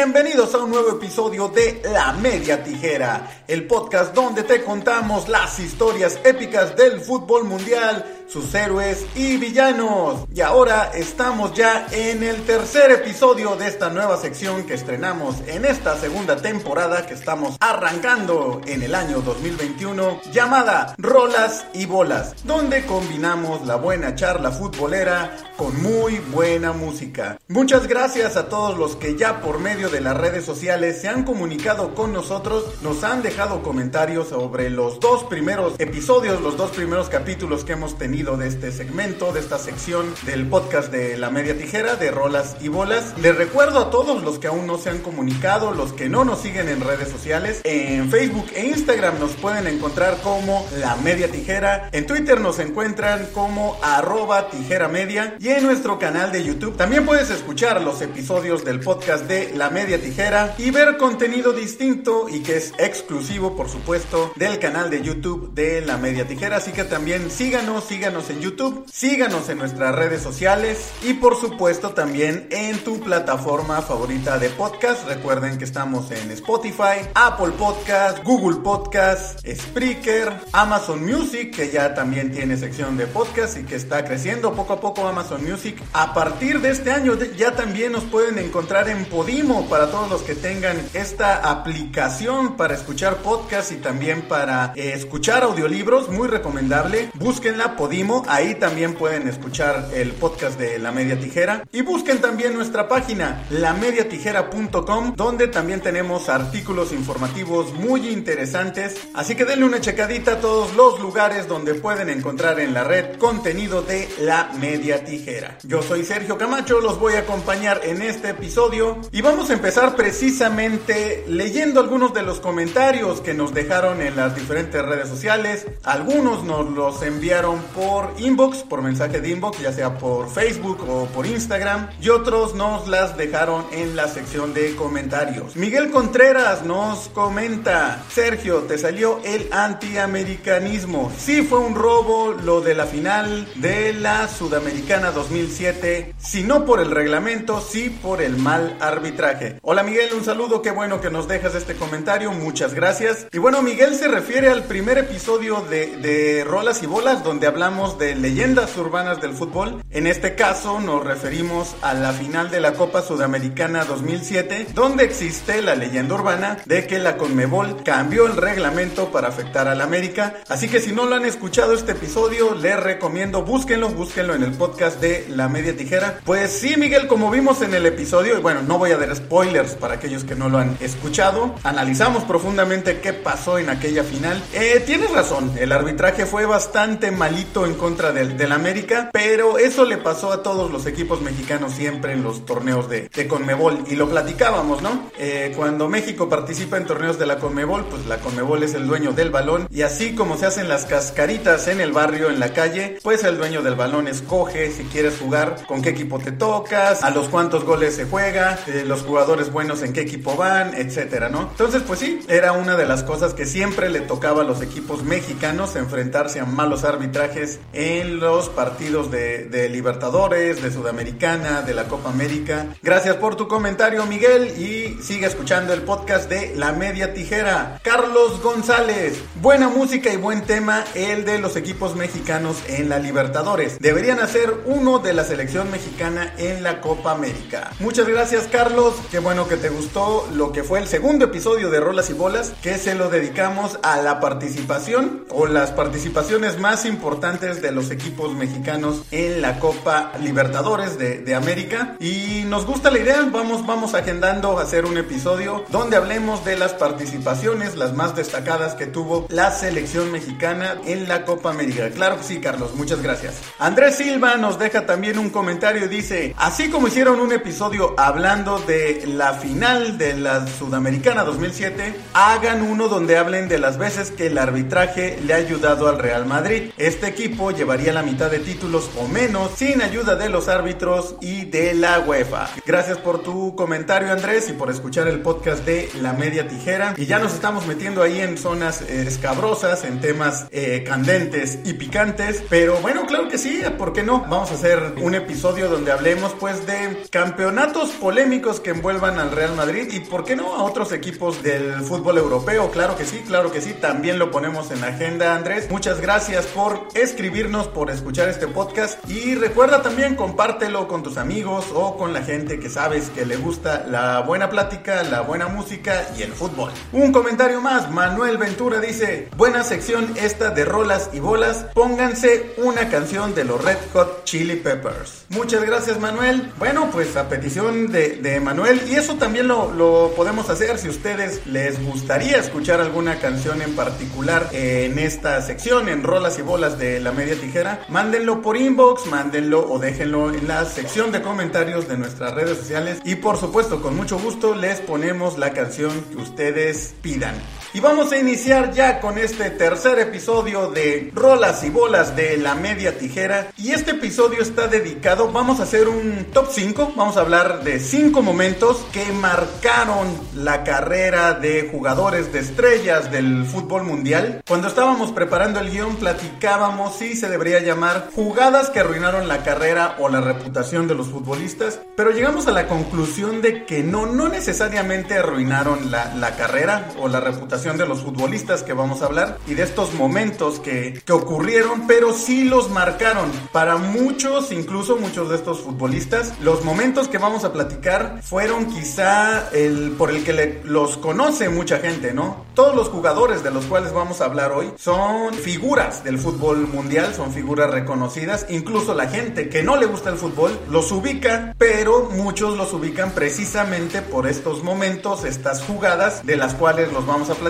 Bienvenidos a un nuevo episodio de La Media Tijera, el podcast donde te contamos las historias épicas del fútbol mundial, sus héroes y villanos. Y ahora estamos ya en el tercer episodio de esta nueva sección que estrenamos en esta segunda temporada que estamos arrancando en el año 2021, llamada Rolas y Bolas, donde combinamos la buena charla futbolera con muy buena música. Muchas gracias a todos los que ya por medio de las redes sociales se han comunicado con nosotros, nos han dejado comentarios sobre los dos primeros episodios, los dos primeros capítulos que hemos tenido de este segmento, de esta sección del podcast de La Media Tijera, de Rolas y Bolas. Les recuerdo a todos los que aún no se han comunicado, los que no nos siguen en redes sociales, en Facebook e Instagram nos pueden encontrar como La Media Tijera, en Twitter nos encuentran como arroba tijera media y en nuestro canal de YouTube también puedes escuchar los episodios del podcast de La Media Tijera y ver contenido distinto y que es exclusivo, por supuesto, del canal de YouTube de La Media Tijera. Así que también síganos, síganos en YouTube, síganos en nuestras redes sociales y por supuesto también en tu plataforma favorita de podcast. Recuerden que estamos en Spotify, Apple Podcast, Google Podcast, Spreaker, Amazon Music, que ya también tiene sección de podcast y que está creciendo poco a poco Amazon Music. A partir de este año ya también nos pueden encontrar en Podimo para todos los que tengan esta aplicación para escuchar podcast y también para eh, escuchar audiolibros, muy recomendable. Búsquenla Podimo, ahí también pueden escuchar el podcast de La Media Tijera. Y busquen también nuestra página, lamediatijera.com, donde también tenemos artículos informativos muy interesantes. Así que denle una checadita a todos los lugares donde pueden encontrar en la red contenido de La Media Tijera. Yo soy Sergio Camacho, los voy a acompañar en este episodio y vamos a empezar precisamente leyendo algunos de los comentarios que nos dejaron en las diferentes redes sociales. Algunos nos los enviaron por inbox, por mensaje de inbox, ya sea por Facebook o por Instagram. Y otros nos las dejaron en la sección de comentarios. Miguel Contreras nos comenta, Sergio, te salió el antiamericanismo. Sí fue un robo lo de la final de la Sudamericana 2007, si no por el reglamento, sí por el mal arbitraje. Hola Miguel, un saludo, qué bueno que nos dejas este comentario, muchas gracias. Y bueno, Miguel se refiere al primer episodio de, de Rolas y Bolas, donde hablamos de leyendas urbanas del fútbol. En este caso nos referimos a la final de la Copa Sudamericana 2007, donde existe la leyenda urbana de que la Conmebol cambió el reglamento para afectar al América. Así que si no lo han escuchado este episodio, les recomiendo búsquenlo, búsquenlo en el podcast de La Media Tijera. Pues sí, Miguel, como vimos en el episodio, y bueno, no voy a dar spoilers para aquellos que no lo han escuchado. Analizamos profundamente qué pasó en aquella final. Eh, tienes razón, el arbitraje fue bastante malito en contra del, del, América, pero eso le pasó a todos los equipos mexicanos siempre en los torneos de, de Conmebol. Y lo platicábamos, ¿no? Eh, cuando México participa en torneos de la Conmebol, pues la Conmebol es el dueño del balón. Y así como se hacen las cascaritas en el barrio, en la calle, pues el dueño del balón escoge si quieres jugar, con qué equipo te tocas, a los cuántos goles se juega, eh, los jugadores buenos en qué equipo van, etcétera, ¿no? Entonces, pues sí, era una de las cosas que siempre le tocaba a los equipos mexicanos enfrentarse a malos arbitrajes en los partidos de, de Libertadores, de Sudamericana, de la Copa América. Gracias por tu comentario, Miguel, y sigue escuchando el podcast de La Media Tijera. Carlos González, buena música y buen tema el de los equipos mexicanos en la Libertadores. Deberían hacer uno de la selección mexicana en la Copa América. Muchas gracias, Carlos. Qué bueno que te gustó lo que fue el segundo episodio de Rolas y Bolas, que se lo dedicamos a la participación o las participaciones más importantes de los equipos mexicanos en la Copa Libertadores de, América. Y nos gusta la idea, vamos, vamos agendando hacer un episodio donde hablemos de las participaciones, las más destacadas que tuvo la selección mexicana en la Copa América. Claro sí, Carlos, muchas gracias. Andrés Silva nos deja también un comentario y dice, así como hicieron un episodio hablando de la final de la Sudamericana 2007, hagan uno donde hablen de las veces que el arbitraje le ha ayudado al Real Madrid. Este equipo llevaría la mitad de títulos o menos sin ayuda de los árbitros y de la UEFA. Gracias por tu comentario Andrés y por escuchar el podcast de La Media Tijera. Y ya nos estamos metiendo ahí en zonas eh, escabrosas, en temas eh, candentes y picantes. Pero bueno, claro que sí, ¿por qué no? Vamos a hacer un episodio donde hablemos pues de campeonatos polémicos que envuelvan al Real Madrid y por qué no a otros equipos del fútbol europeo. Claro que sí, claro que sí, también lo ponemos en la agenda Andrés. Muchas gracias por escribirnos, por escuchar este podcast y recuerda también compártelo con tus amigos o con la gente que sabes que le gusta la buena plática, la buena música y el fútbol. Un comentario más, Manuel Ventura dice, buena sección esta de rolas y bolas, pónganse una canción de los Red Hot Chili Peppers. Muchas gracias Manuel. Bueno, pues a petición de, Manuel, y eso también lo, podemos hacer si ustedes les gustaría escuchar alguna canción en particular en esta sección, en rolas y bolas de la media tijera, mándenlo por inbox, mándenlo o déjenlo en la sección de comentarios de nuestras redes sociales y por supuesto con mucho gusto les ponemos la canción que ustedes pidan. Y vamos a iniciar ya con este tercer episodio de Rolas y Bolas de la Media Tijera. Y este episodio está dedicado, vamos a hacer un top 5, vamos a hablar de 5 momentos que marcaron la carrera de jugadores de estrellas del fútbol mundial. Cuando estábamos preparando el guion platicábamos si se debería llamar jugadas que arruinaron la carrera o la reputación de los futbolistas, pero llegamos a la conclusión de que no, no necesariamente arruinaron la, la carrera o la reputación de los futbolistas que vamos a hablar y de estos momentos que, que ocurrieron, pero sí los marcaron. Para muchos, incluso muchos de estos futbolistas, los momentos que vamos a platicar fueron quizá el por el que los conoce mucha gente, ¿no? Todos los jugadores de los cuales vamos a hablar hoy son figuras del fútbol mundial, son figuras reconocidas, incluso la gente que no le gusta el fútbol los ubica, pero muchos los ubican precisamente por estos momentos, estas jugadas de las cuales los vamos a platicar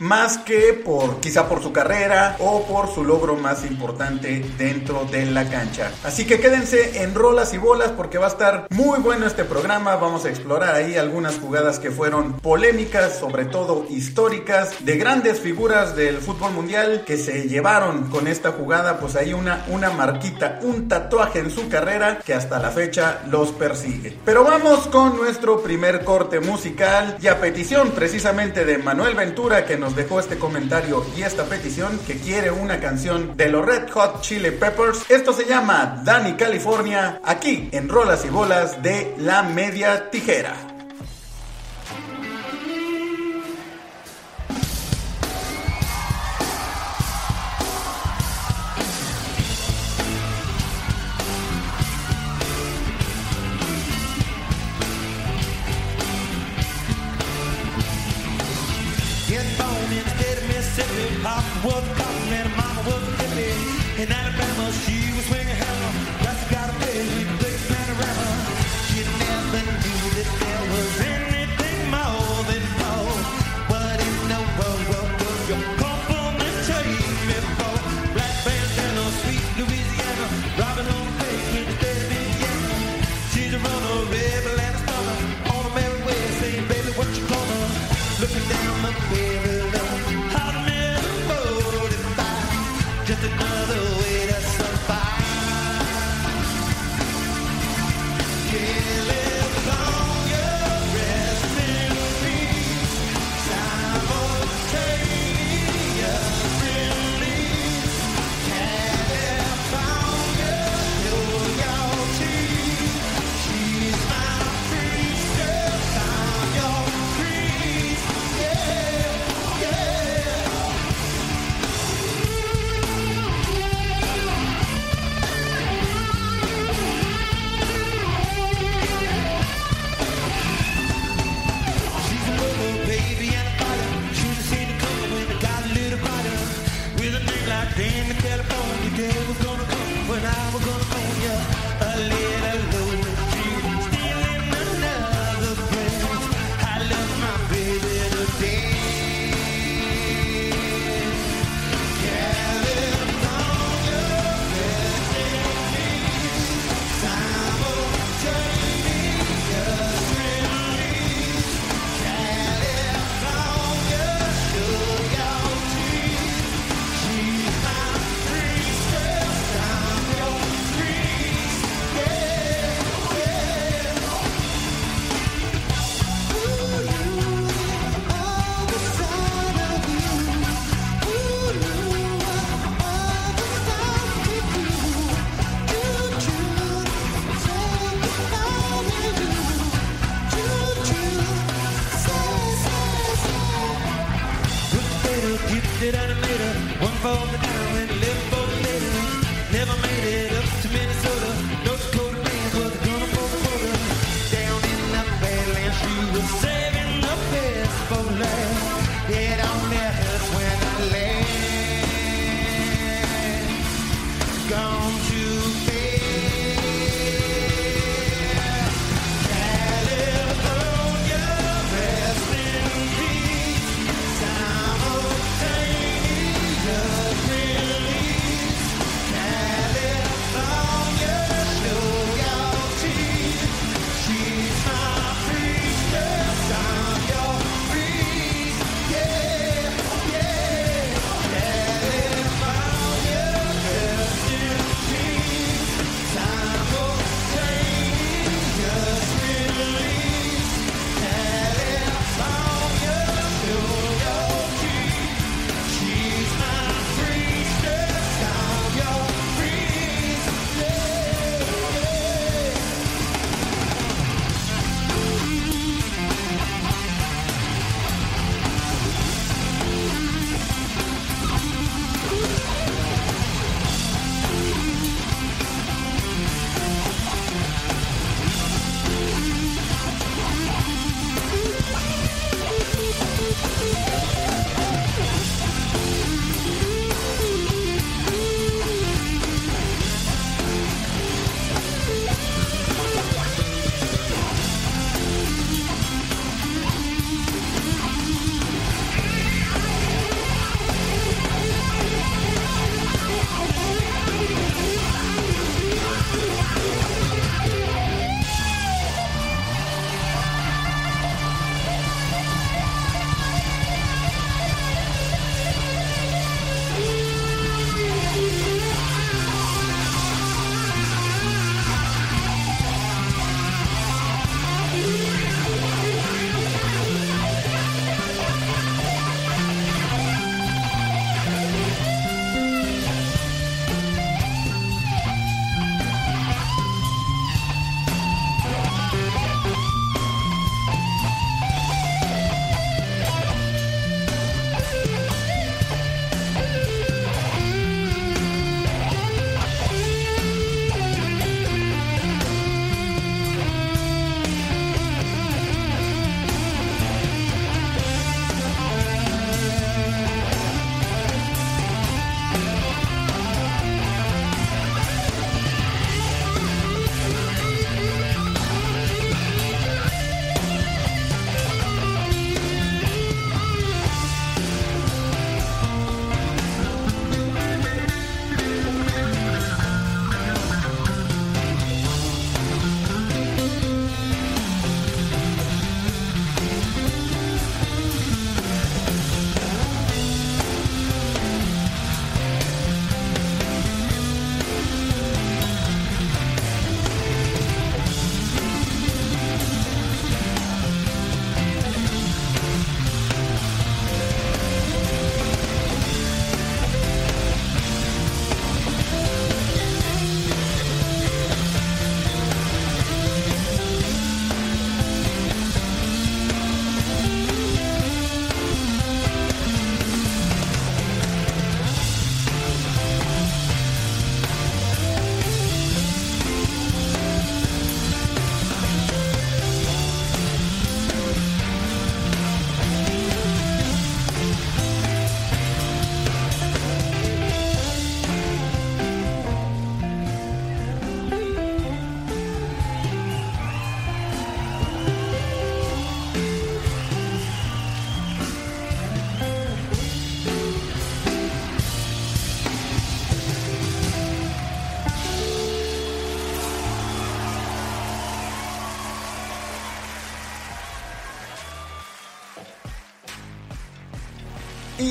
más que por quizá por su carrera o por su logro más importante dentro de la cancha. Así que quédense en rolas y bolas porque va a estar muy bueno este programa. Vamos a explorar ahí algunas jugadas que fueron polémicas, sobre todo históricas, de grandes figuras del fútbol mundial que se llevaron con esta jugada, pues ahí una, una marquita, un tatuaje en su carrera que hasta la fecha los persigue. Pero vamos con nuestro primer corte musical y a petición precisamente de Manuel Ventura que nos dejó este comentario y esta petición que quiere una canción de los Red Hot Chili Peppers. Esto se llama Danny California, aquí en Rolas y Bolas de la Media Tijera.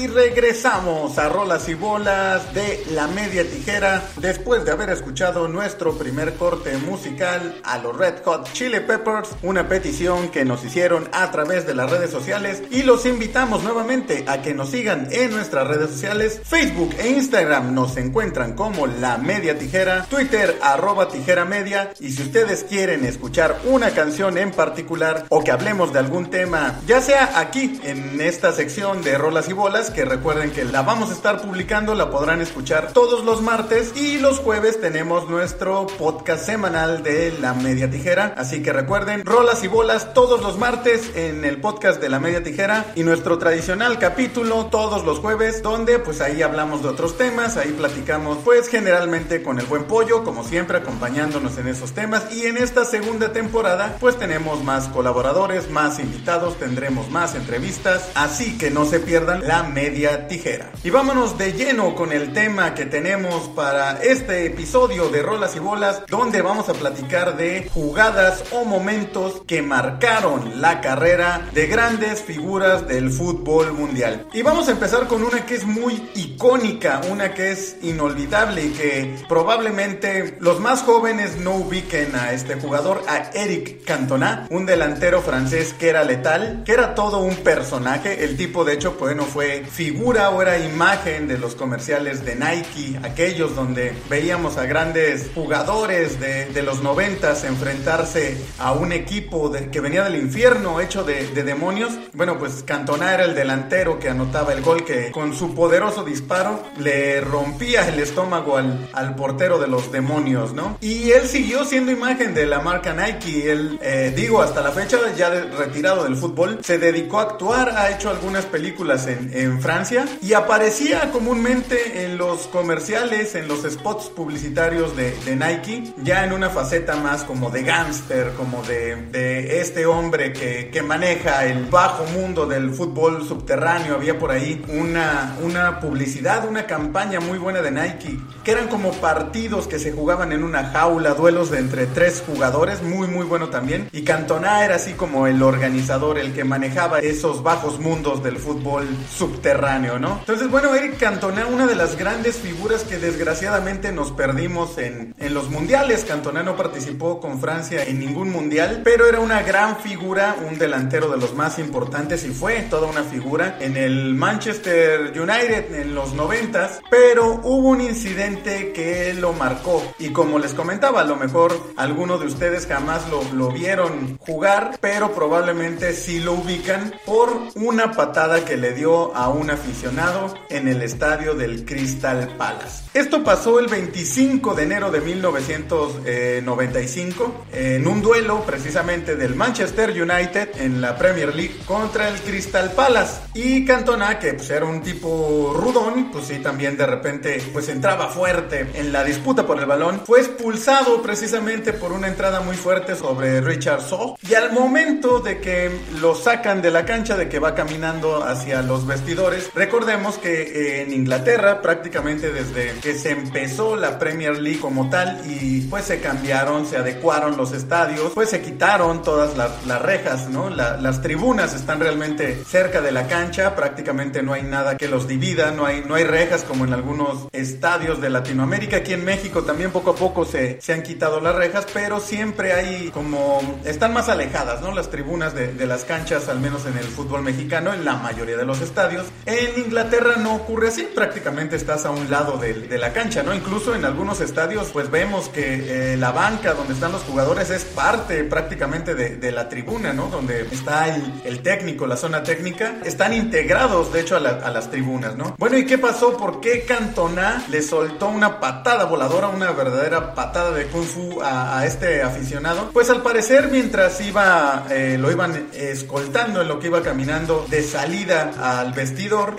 Y regresamos a Rolas y Bolas de La Media Tijera después de haber escuchado nuestro primer corte musical a los Red Hot Chili Peppers, una petición que nos hicieron a través de las redes sociales y los invitamos nuevamente a que nos sigan en nuestras redes sociales, Facebook e Instagram nos encuentran como La Media Tijera, Twitter arroba tijera media y si ustedes quieren escuchar una canción en particular o que hablemos de algún tema, ya sea aquí en esta sección de Rolas y Bolas, que recuerden que la vamos a estar publicando, la podrán escuchar todos los martes y los jueves tenemos nuestro podcast semanal de La Media Tijera, así que recuerden, Rolas y Bolas todos los martes en el podcast de La Media Tijera y nuestro tradicional capítulo todos los jueves donde pues ahí hablamos de otros temas, ahí platicamos pues generalmente con el buen pollo, como siempre acompañándonos en esos temas. Y en esta segunda temporada pues tenemos más colaboradores, más invitados, tendremos más entrevistas, así que no se pierdan la media tijera. Y vámonos de lleno con el tema que tenemos para este episodio de Rolas y Bolas, donde vamos a platicar de jugadas o momentos que marcaron la carrera de grandes figuras del fútbol mundial. Y vamos a empezar con una que es muy icónica, una que es inolvidable y que probablemente los más jóvenes no ubiquen a este jugador, a Eric Cantona, un delantero francés que era letal, que era todo un personaje. El tipo, de hecho, bueno, fue figura o era imagen de los comerciales de Nike, aquellos donde veíamos a grandes jugadores de, de los noventas enfrentarse a un equipo que venía del infierno hecho de, de demonios. Bueno, pues Cantona era el delantero que anotaba el gol que con su poderoso disparo le rompía el estómago al, al portero de los demonios, ¿no? Y él siguió siendo imagen de la marca Nike. Él, eh, digo, hasta la fecha, ya retirado del fútbol, se dedicó a actuar, ha hecho algunas películas en Francia y aparecía comúnmente en los comerciales, en los spots publicitarios de, de Nike, ya en una faceta más como de gángster, como de, de, este hombre que, que, maneja el bajo mundo del fútbol subterráneo. Había por ahí una, una publicidad, una campaña muy buena de Nike, que eran como partidos que se jugaban en una jaula, duelos de entre tres jugadores, muy muy bueno también. Y Cantona era así como el organizador, el que manejaba esos bajos mundos del fútbol subterráneo, ¿no? Entonces, bueno, Eric Cantona, una de las grandes figuras que desgraciadamente nos perdimos en, en los mundiales. Cantona no participó con Francia en ningún mundial, pero era una gran figura, un delantero de los más importantes y fue toda una figura en el Manchester United en los noventas, pero hubo un incidente que lo marcó y como les comentaba, a lo mejor algunos de ustedes jamás lo, lo vieron jugar, pero probablemente sí lo ubican por una patada que le dio a un aficionado en el estadio del Crystal Palace. Esto pasó el 25 de enero de 1995 en un duelo precisamente del Manchester United en la Premier League contra el Crystal Palace y Cantona que pues era un tipo rudón, pues sí también de repente pues entraba fuerte en la disputa por el balón, fue expulsado precisamente por una entrada muy fuerte sobre Richard Shaw y al momento de que lo sacan de la cancha, de que va caminando hacia los vestidores, recordemos que eh, en Inglaterra prácticamente desde que se empezó la Premier League como tal y pues se cambiaron, se adecuaron los estadios, pues se quitaron todas las, rejas, ¿no? La, las tribunas están realmente cerca de la cancha, prácticamente no hay nada que los divida, no hay, no hay rejas como en algunos estadios de Latinoamérica, aquí en México también poco a poco se, se han quitado las rejas, pero siempre hay como, están más alejadas, ¿no? Las tribunas de las canchas, al menos en el fútbol mexicano, en la mayoría de los estadios. En Inglaterra no ocurre así, prácticamente estás a un lado de, la cancha, ¿no? Incluso en algunos estadios, pues vemos que eh, la banca donde están los jugadores es parte prácticamente de, la tribuna, ¿no? Donde está el, técnico, la zona técnica, están integrados, de hecho, a, la, a, las tribunas, ¿no? Bueno, ¿y qué pasó? ¿Por qué Cantona le soltó una patada voladora, una verdadera patada de kung fu a, este aficionado? Pues al parecer, mientras iba, eh, lo iban escoltando en lo que iba caminando de salida al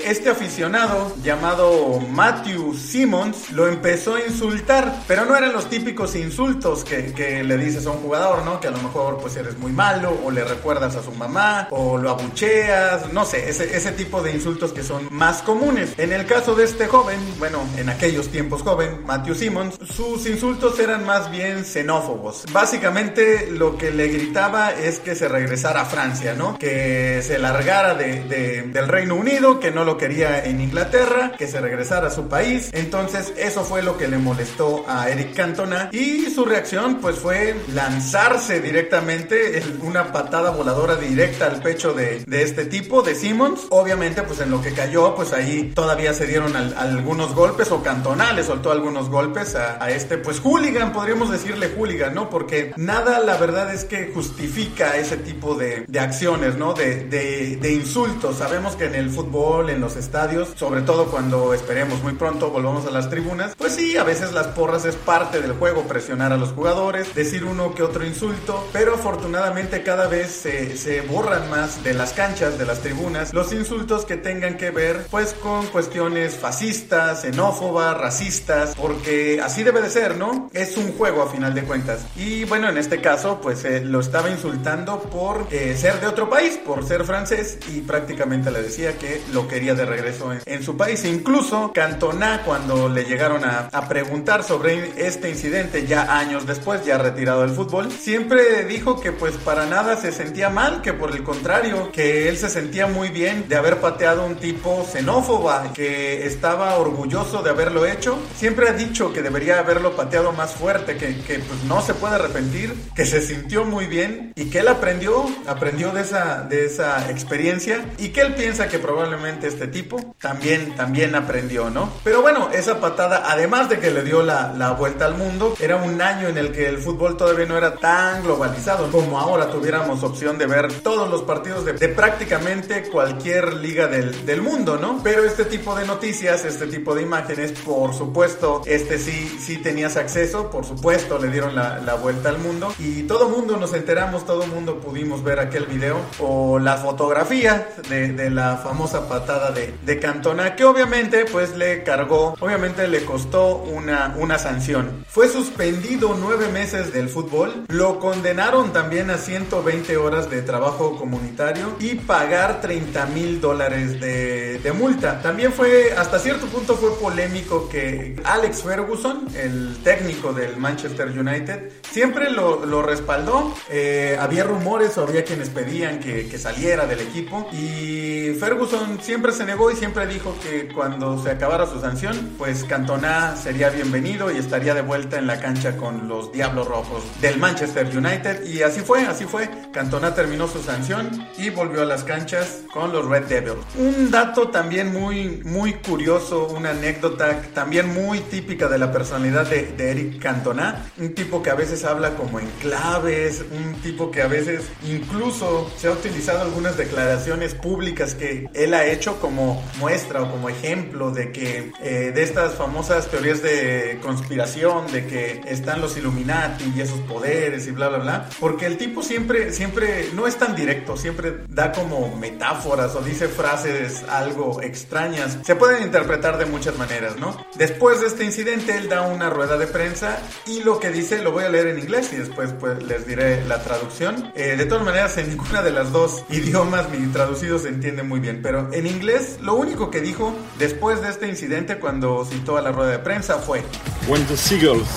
este aficionado llamado Matthew Simmons lo empezó a insultar, pero no eran los típicos insultos que, le dices a un jugador, ¿no? Que a lo mejor pues eres muy malo o le recuerdas a su mamá o lo abucheas, no sé, ese, tipo de insultos que son más comunes. En el caso de este joven, bueno, en aquellos tiempos joven, Matthew Simmons, sus insultos eran más bien xenófobos. Básicamente lo que le gritaba es que se regresara a Francia, ¿no? Que se largara de, de, del Reino Unido Que no lo quería en Inglaterra, que se regresara a su país. Entonces eso fue lo que le molestó a Eric Cantona y su reacción pues fue lanzarse directamente una patada voladora directa al pecho de, de este tipo, de Simmons. Obviamente pues en lo que cayó pues ahí todavía se dieron algunos golpes o Cantona le soltó algunos golpes a, este pues hooligan, podríamos decirle hooligan, ¿no? Porque nada la verdad es que justifica ese tipo de, de acciones, ¿no? De, de insultos. Sabemos que en el fútbol, en los estadios, sobre todo cuando esperemos muy pronto volvamos a las tribunas, pues sí, a veces las porras es parte del juego, presionar a los jugadores, decir uno que otro insulto, pero afortunadamente cada vez se, se borran más de las canchas, de las tribunas, los insultos que tengan que ver pues con cuestiones fascistas, xenófobas, racistas, porque así debe de ser, ¿no? Es un juego a final de cuentas. Y bueno, en este caso pues eh, lo estaba insultando por eh, ser de otro país, por ser francés y prácticamente le decía que lo quería de regreso en, su país. Incluso Cantona cuando le llegaron a, a preguntar sobre este incidente ya años después, ya retirado del fútbol, siempre dijo que pues para nada se sentía mal, que por el contrario, que él se sentía muy bien de haber pateado un tipo xenófoba, que estaba orgulloso de haberlo hecho. Siempre ha dicho que debería haberlo pateado más fuerte, que, que pues no se puede arrepentir, que se sintió muy bien y que él aprendió, aprendió de esa, de esa experiencia y que él piensa que probablemente este tipo también, también aprendió, ¿no? Pero bueno, esa patada, además de que le dio la, la vuelta al mundo, era un año en el que el fútbol todavía no era tan globalizado como ahora tuviéramos opción de ver todos los partidos de, prácticamente cualquier liga del, del, mundo, ¿no? Pero este tipo de noticias, este tipo de imágenes, por supuesto, este sí, sí tenías acceso, por supuesto, le dieron la, la vuelta al mundo y todo mundo nos enteramos, todo mundo pudimos ver aquel video o la fotografía de, de la famosa patada de, de Cantona, que obviamente pues le cargó, obviamente le costó una, una sanción. Fue suspendido nueve meses del fútbol, lo condenaron también a 120 horas de trabajo comunitario y pagar 30 mil dólares de, de, multa. También fue, hasta cierto punto fue polémico que Alex Ferguson, el técnico del Manchester United, siempre lo, lo respaldó. Eh, había rumores o había quienes pedían que, que saliera del equipo y Ferguson siempre se negó y siempre dijo que cuando se acabara su sanción, pues Cantona sería bienvenido y estaría de vuelta en la cancha con los Diablos Rojos del Manchester United. Y así fue, así fue. Cantona terminó su sanción y volvió a las canchas con los Red Devils. Un dato también muy, muy curioso, una anécdota también muy típica de la personalidad de, de Eric Cantona. Un tipo que a veces habla como en claves, un tipo que a veces incluso se ha utilizado algunas declaraciones públicas que él ha hecho como muestra o como ejemplo de que eh, de estas famosas teorías de conspiración, de que están los Illuminati y esos poderes y bla, bla, bla. Porque el tipo siempre, siempre no es tan directo, siempre da como metáforas o dice frases algo extrañas. Se pueden interpretar de muchas maneras, ¿no? Después de este incidente, él da una rueda de prensa y lo que dice lo voy a leer en inglés y después pues les diré la traducción. Eh, de todas maneras, en ninguna de las dos idiomas mi traducido se entiende muy bien, pero en inglés lo único que dijo después de este incidente cuando citó a la rueda de prensa fue When the seagulls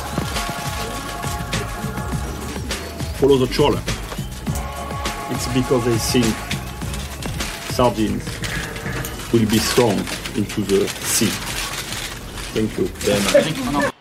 follow the trawler, it's because they think sardines will be thrown into the sea. Thank you very much.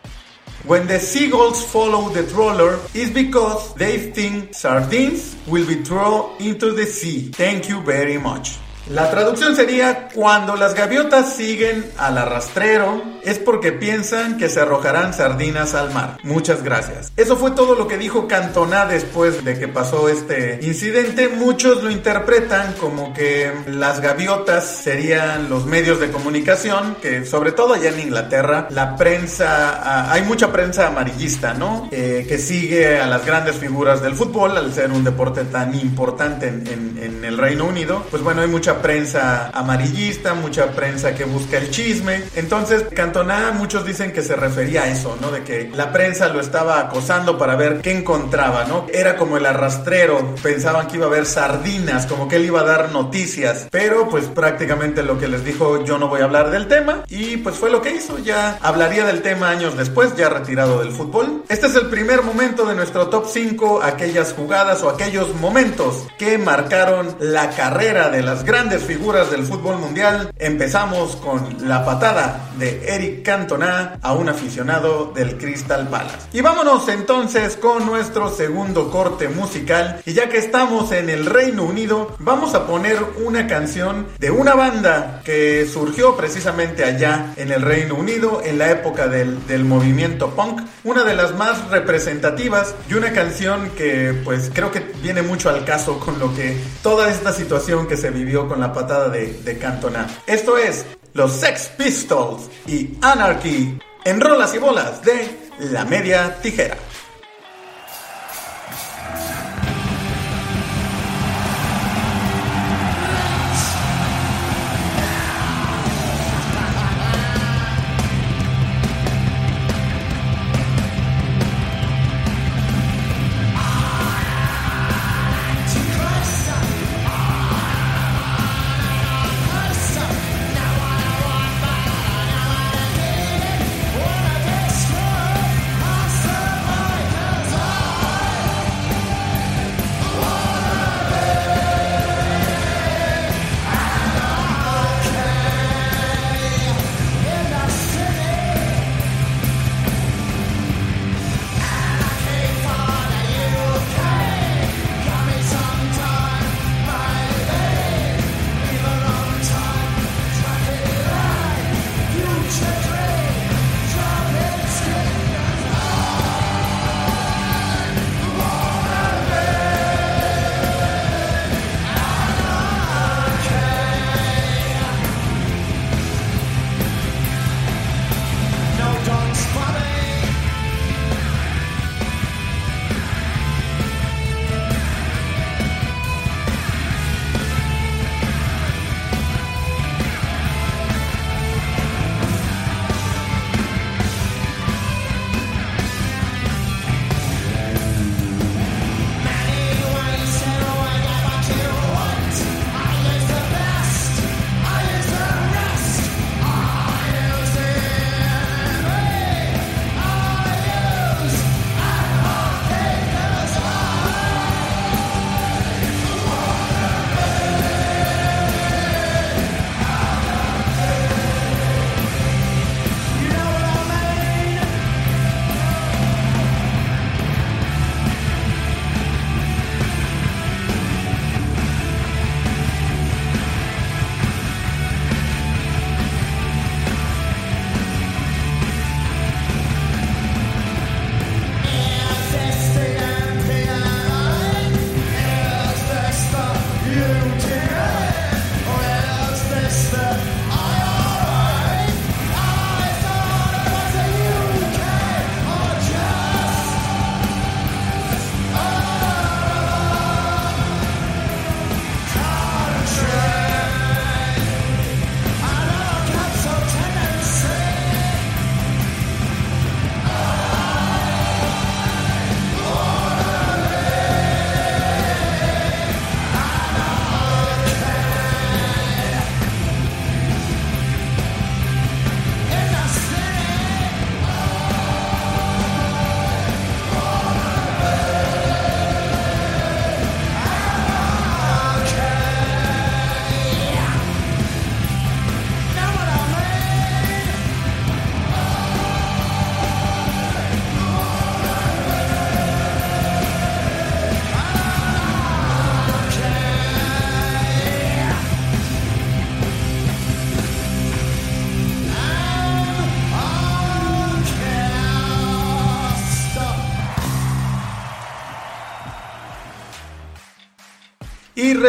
When the seagulls follow the trawler, it's because they think sardines will be thrown into the sea. Thank you very much. La traducción sería, cuando las gaviotas siguen al arrastrero, es porque piensan que se arrojarán sardinas al mar. Muchas gracias. Eso fue todo lo que dijo Cantona después de que pasó este incidente. Muchos lo interpretan como que las gaviotas serían los medios de comunicación, que sobre todo allá en Inglaterra, la prensa, hay mucha prensa amarillista, ¿no? Eh, que sigue a las grandes figuras del fútbol, al ser un deporte tan importante en el Reino Unido. Pues bueno, hay mucha prensa amarillista, mucha prensa que busca el chisme. Entonces, Cantona, muchos dicen que se refería a eso, ¿no? De que la prensa lo estaba acosando para ver qué encontraba, ¿no? Era como el arrastrero, pensaban que iba a haber sardinas, como que él iba a dar noticias, pero pues prácticamente lo que les dijo, yo no voy a hablar del tema, y pues fue lo que hizo, ya hablaría del tema años después, ya retirado del fútbol. Este es el primer momento de nuestro top 5, aquellas jugadas o aquellos momentos que marcaron la carrera de las grandes grandes figuras del fútbol mundial. Empezamos con la patada de Eric Cantona a un aficionado del Crystal Palace. Y vámonos entonces con nuestro segundo corte musical. Y ya que estamos en el Reino Unido, vamos a poner una canción de una banda que surgió precisamente allá en el Reino Unido en la época del, del movimiento punk. Una de las más representativas y una canción que pues creo que viene mucho al caso con lo que toda esta situación que se vivió con la patada de, de Cantona. Esto es los Sex Pistols y Anarchy en rolas y bolas de la media tijera.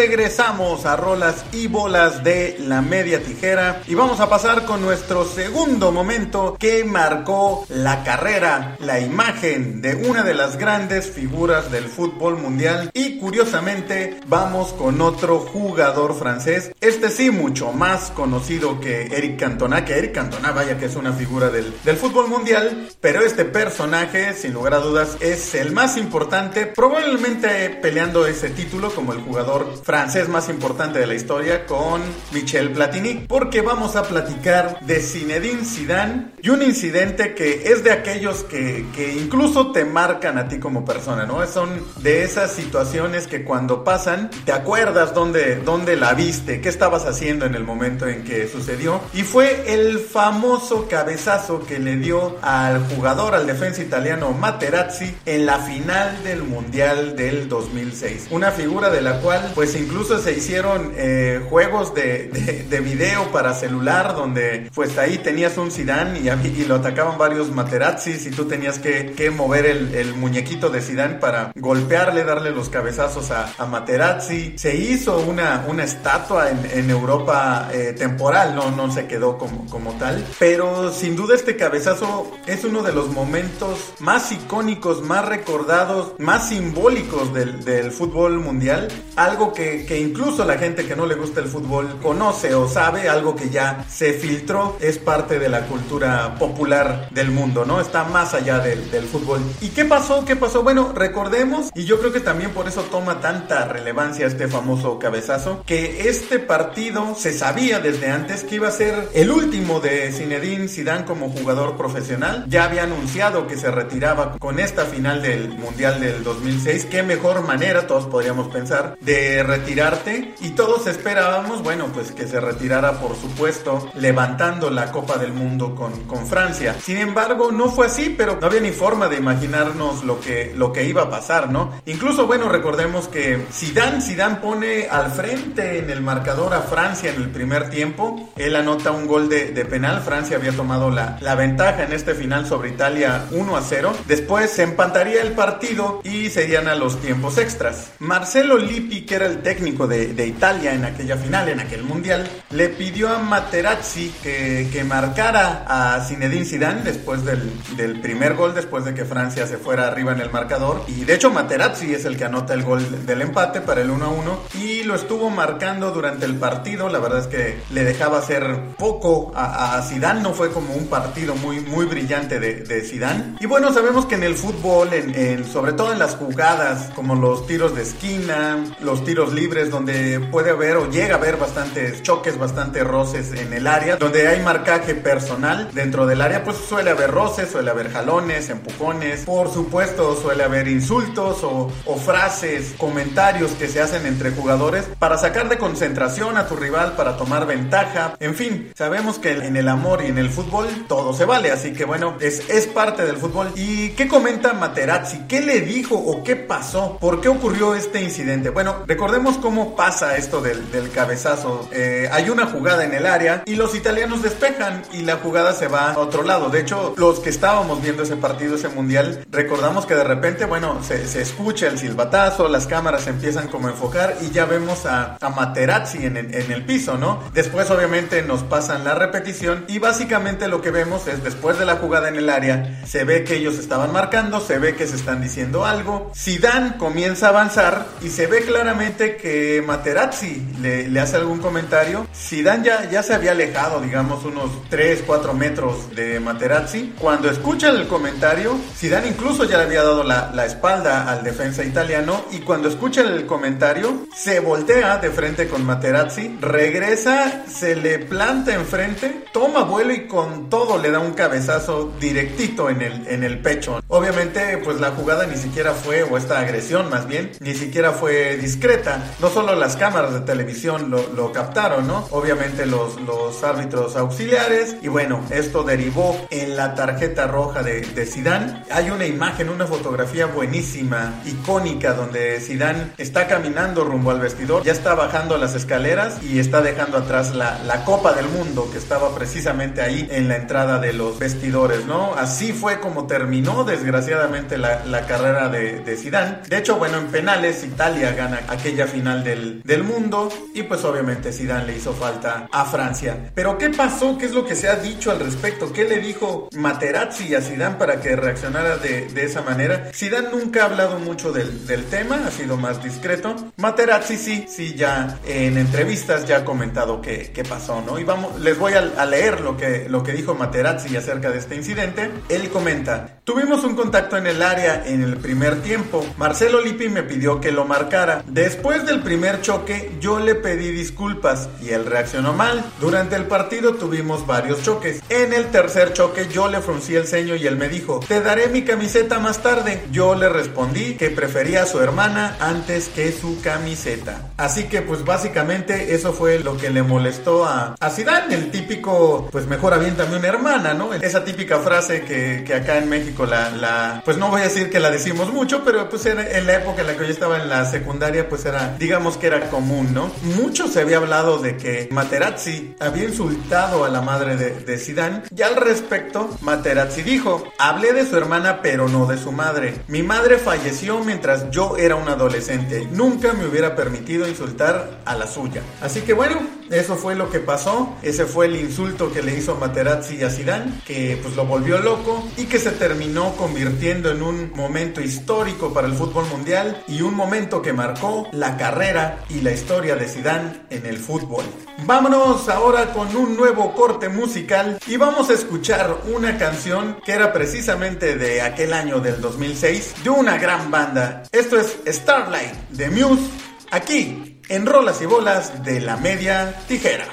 Regresamos a rolas y bolas de la media tijera. Y vamos a pasar con nuestro segundo momento que marcó la carrera, la imagen de una de las grandes figuras del fútbol mundial. Y curiosamente vamos con otro jugador francés. Este sí, mucho más conocido que Eric Cantona. Que Eric Cantona, vaya que es una figura del, del fútbol mundial. Pero este personaje, sin lugar a dudas, es el más importante. Probablemente peleando ese título como el jugador francés más importante de la historia con Michel Platini, porque vamos a platicar de Zinedine Zidane y un incidente que es de aquellos que, que incluso te marcan a ti como persona, ¿no? Son de esas situaciones que cuando pasan te acuerdas dónde, dónde la viste, qué estabas haciendo en el momento en que sucedió y fue el famoso cabezazo que le dio al jugador, al defensa italiano Materazzi en la final del Mundial del 2006. Una figura de la cual pues incluso se hicieron eh, juegos de, de, video para celular donde pues ahí tenías un Zidane y, y lo atacaban varios Materazzis y tú tenías que, que mover el, el, muñequito de Zidane para golpearle, darle los cabezazos a, a Materazzi. Se hizo una, una estatua en, en Europa eh, temporal, no, no se quedó como, como tal, pero sin duda este cabezazo es uno de los momentos más icónicos, más recordados, más simbólicos del, del fútbol mundial, algo que, que, incluso la gente que no le gusta el fútbol conoce o sabe, algo que ya se filtró, es parte de la cultura popular del mundo, ¿no? Está más allá del, fútbol. ¿Y qué pasó? ¿Qué pasó? Bueno, recordemos, y yo creo que también por eso toma tanta relevancia este famoso cabezazo, que este partido se sabía desde antes que iba a ser el último de Zinedine Zidane como jugador profesional. Ya había anunciado que se retiraba con esta final del Mundial del 2006. Qué mejor manera, todos podríamos pensar, de retirarte. Y todos esperábamos, bueno, pues que se retirara, por supuesto, levantando la Copa del Mundo con, con Francia. Sin embargo, no fue así, pero no había ni forma de imaginarnos lo que, lo que iba a pasar, ¿no? Incluso, bueno, recordemos que Zidane, Zidane pone al frente en el marcador a Francia en el primer tiempo. Él anota un gol de, de penal. Francia había tomado la, la ventaja en este final sobre Italia 1 a 0. Después se empataría el partido y serían a los tiempos extras. Marcelo Lippi, que era el técnico de, de Italia en aquella final, en aquel mundial, le pidió a Materazzi que, que marcara a Zinedine Zidane después del, del, primer gol, después de que Francia se fuera arriba en el marcador. Y de hecho Materazzi es el que anota el gol del empate para el 1 a 1 y lo estuvo marcando durante el partido. La verdad es que le dejaba hacer poco a, a Zidane, no fue como un partido muy, muy brillante de, de Zidane. Y bueno, sabemos que en el fútbol, en, en, sobre todo en las jugadas como los tiros de esquina, los tiros libres, donde puede haber o llega a haber bastantes choques, bastantes roces en el área, donde hay marcaje personal dentro del área, pues suele haber roces, suele haber jalones, empujones, por supuesto suele haber insultos o, frases, comentarios que se hacen entre jugadores para sacar de concentración a tu rival, para tomar ventaja, en fin, sabemos que en el amor y en el fútbol todo se vale, así que bueno, es, es parte del fútbol. ¿Y qué comenta Materazzi? ¿Qué le dijo o qué pasó? ¿Por qué ocurrió este incidente? Bueno, recordemos cómo pasa esto del cabezazo. Eh, hay una jugada en el área y los italianos despejan y la jugada se va a otro lado. De hecho, los que estábamos viendo ese partido, ese mundial, recordamos que de repente, bueno, se, se escucha el silbatazo, las cámaras empiezan como a enfocar y ya vemos a, a Materazzi en el piso, ¿no? Después, obviamente, nos pasan la repetición y básicamente lo que vemos es después de la jugada en el área, se ve que ellos estaban marcando, se ve que se están diciendo algo. Zidane comienza a avanzar y se ve claramente que Materazzi le, le hace algún comentario. Zidane ya, ya se había alejado, digamos, unos 3, 4 metros de Materazzi. Cuando escucha el comentario, Zidane incluso ya le había dado la, la espalda al defensa italiano y cuando escucha el comentario, se voltea de frente con Materazzi, regresa, se le planta enfrente, toma vuelo y con todo le da un cabezazo directito en el, en el pecho. Obviamente, pues la jugada ni siquiera fue, o esta agresión más bien, ni siquiera fue discreta. No solo las cámaras de televisión lo, captaron, ¿no? Obviamente los, árbitros auxiliares. Y bueno, esto derivó en la tarjeta roja de, de Zidane. Hay una imagen, una fotografía buenísima, icónica, donde Zidane está caminando rumbo al vestidor, ya está bajando las escaleras y está dejando atrás la, Copa del Mundo que estaba precisamente ahí en la entrada de los vestidores, ¿no? Así fue como terminó desgraciadamente la, la carrera de, de Zidane. De hecho, bueno, en penales Italia gana aquella final del, del mundo y pues obviamente Zidane le hizo falta a Francia. Pero ¿qué pasó? ¿Qué es lo que se ha dicho al respecto? ¿Qué le dijo Materazzi a Zidane para que reaccionara de, de esa manera? Zidane nunca ha hablado mucho del, del tema, ha sido más discreto. Materazzi sí, sí ya en entrevistas ya ha comentado qué, qué pasó, ¿no? Y vamos, les voy a, leer lo que, lo que dijo Materazzi acerca de este incidente. Él comenta, tuvimos un contacto en el área en el primer tiempo. Marcelo Lippi me pidió que lo marcara. De Después del primer choque, yo le pedí disculpas y él reaccionó mal. Durante el partido tuvimos varios choques. En el tercer choque, yo le fruncí el ceño y él me dijo, te daré mi camiseta más tarde. Yo le respondí que prefería a su hermana antes que su camiseta. Así que pues básicamente eso fue lo que le molestó a, a Zidane, el típico, pues mejor aviéntame una hermana, ¿no? Esa típica frase que, que acá en México la, la, pues no voy a decir que la decimos mucho, pero pues en la época en la que yo estaba en la secundaria, pues era, digamos que era común, ¿no? Mucho se había hablado de que Materazzi había insultado a la madre de, Zidane y al respecto, Materazzi dijo, hablé de su hermana pero no de su madre. Mi madre falleció mientras yo era un adolescente. Nunca me hubiera permitido insultar a la suya. Así que bueno, eso fue lo que pasó. Ese fue el insulto que le hizo Materazzi a Zidane, que pues lo volvió loco y que se terminó convirtiendo en un momento histórico para el fútbol mundial y un momento que marcó la carrera y la historia de Zidane en el fútbol. Vámonos ahora con un nuevo corte musical y vamos a escuchar una canción que era precisamente de aquel año del 2006 de una gran banda. Esto es Starlight de Muse, aquí en Rolas y Bolas de la Media Tijera.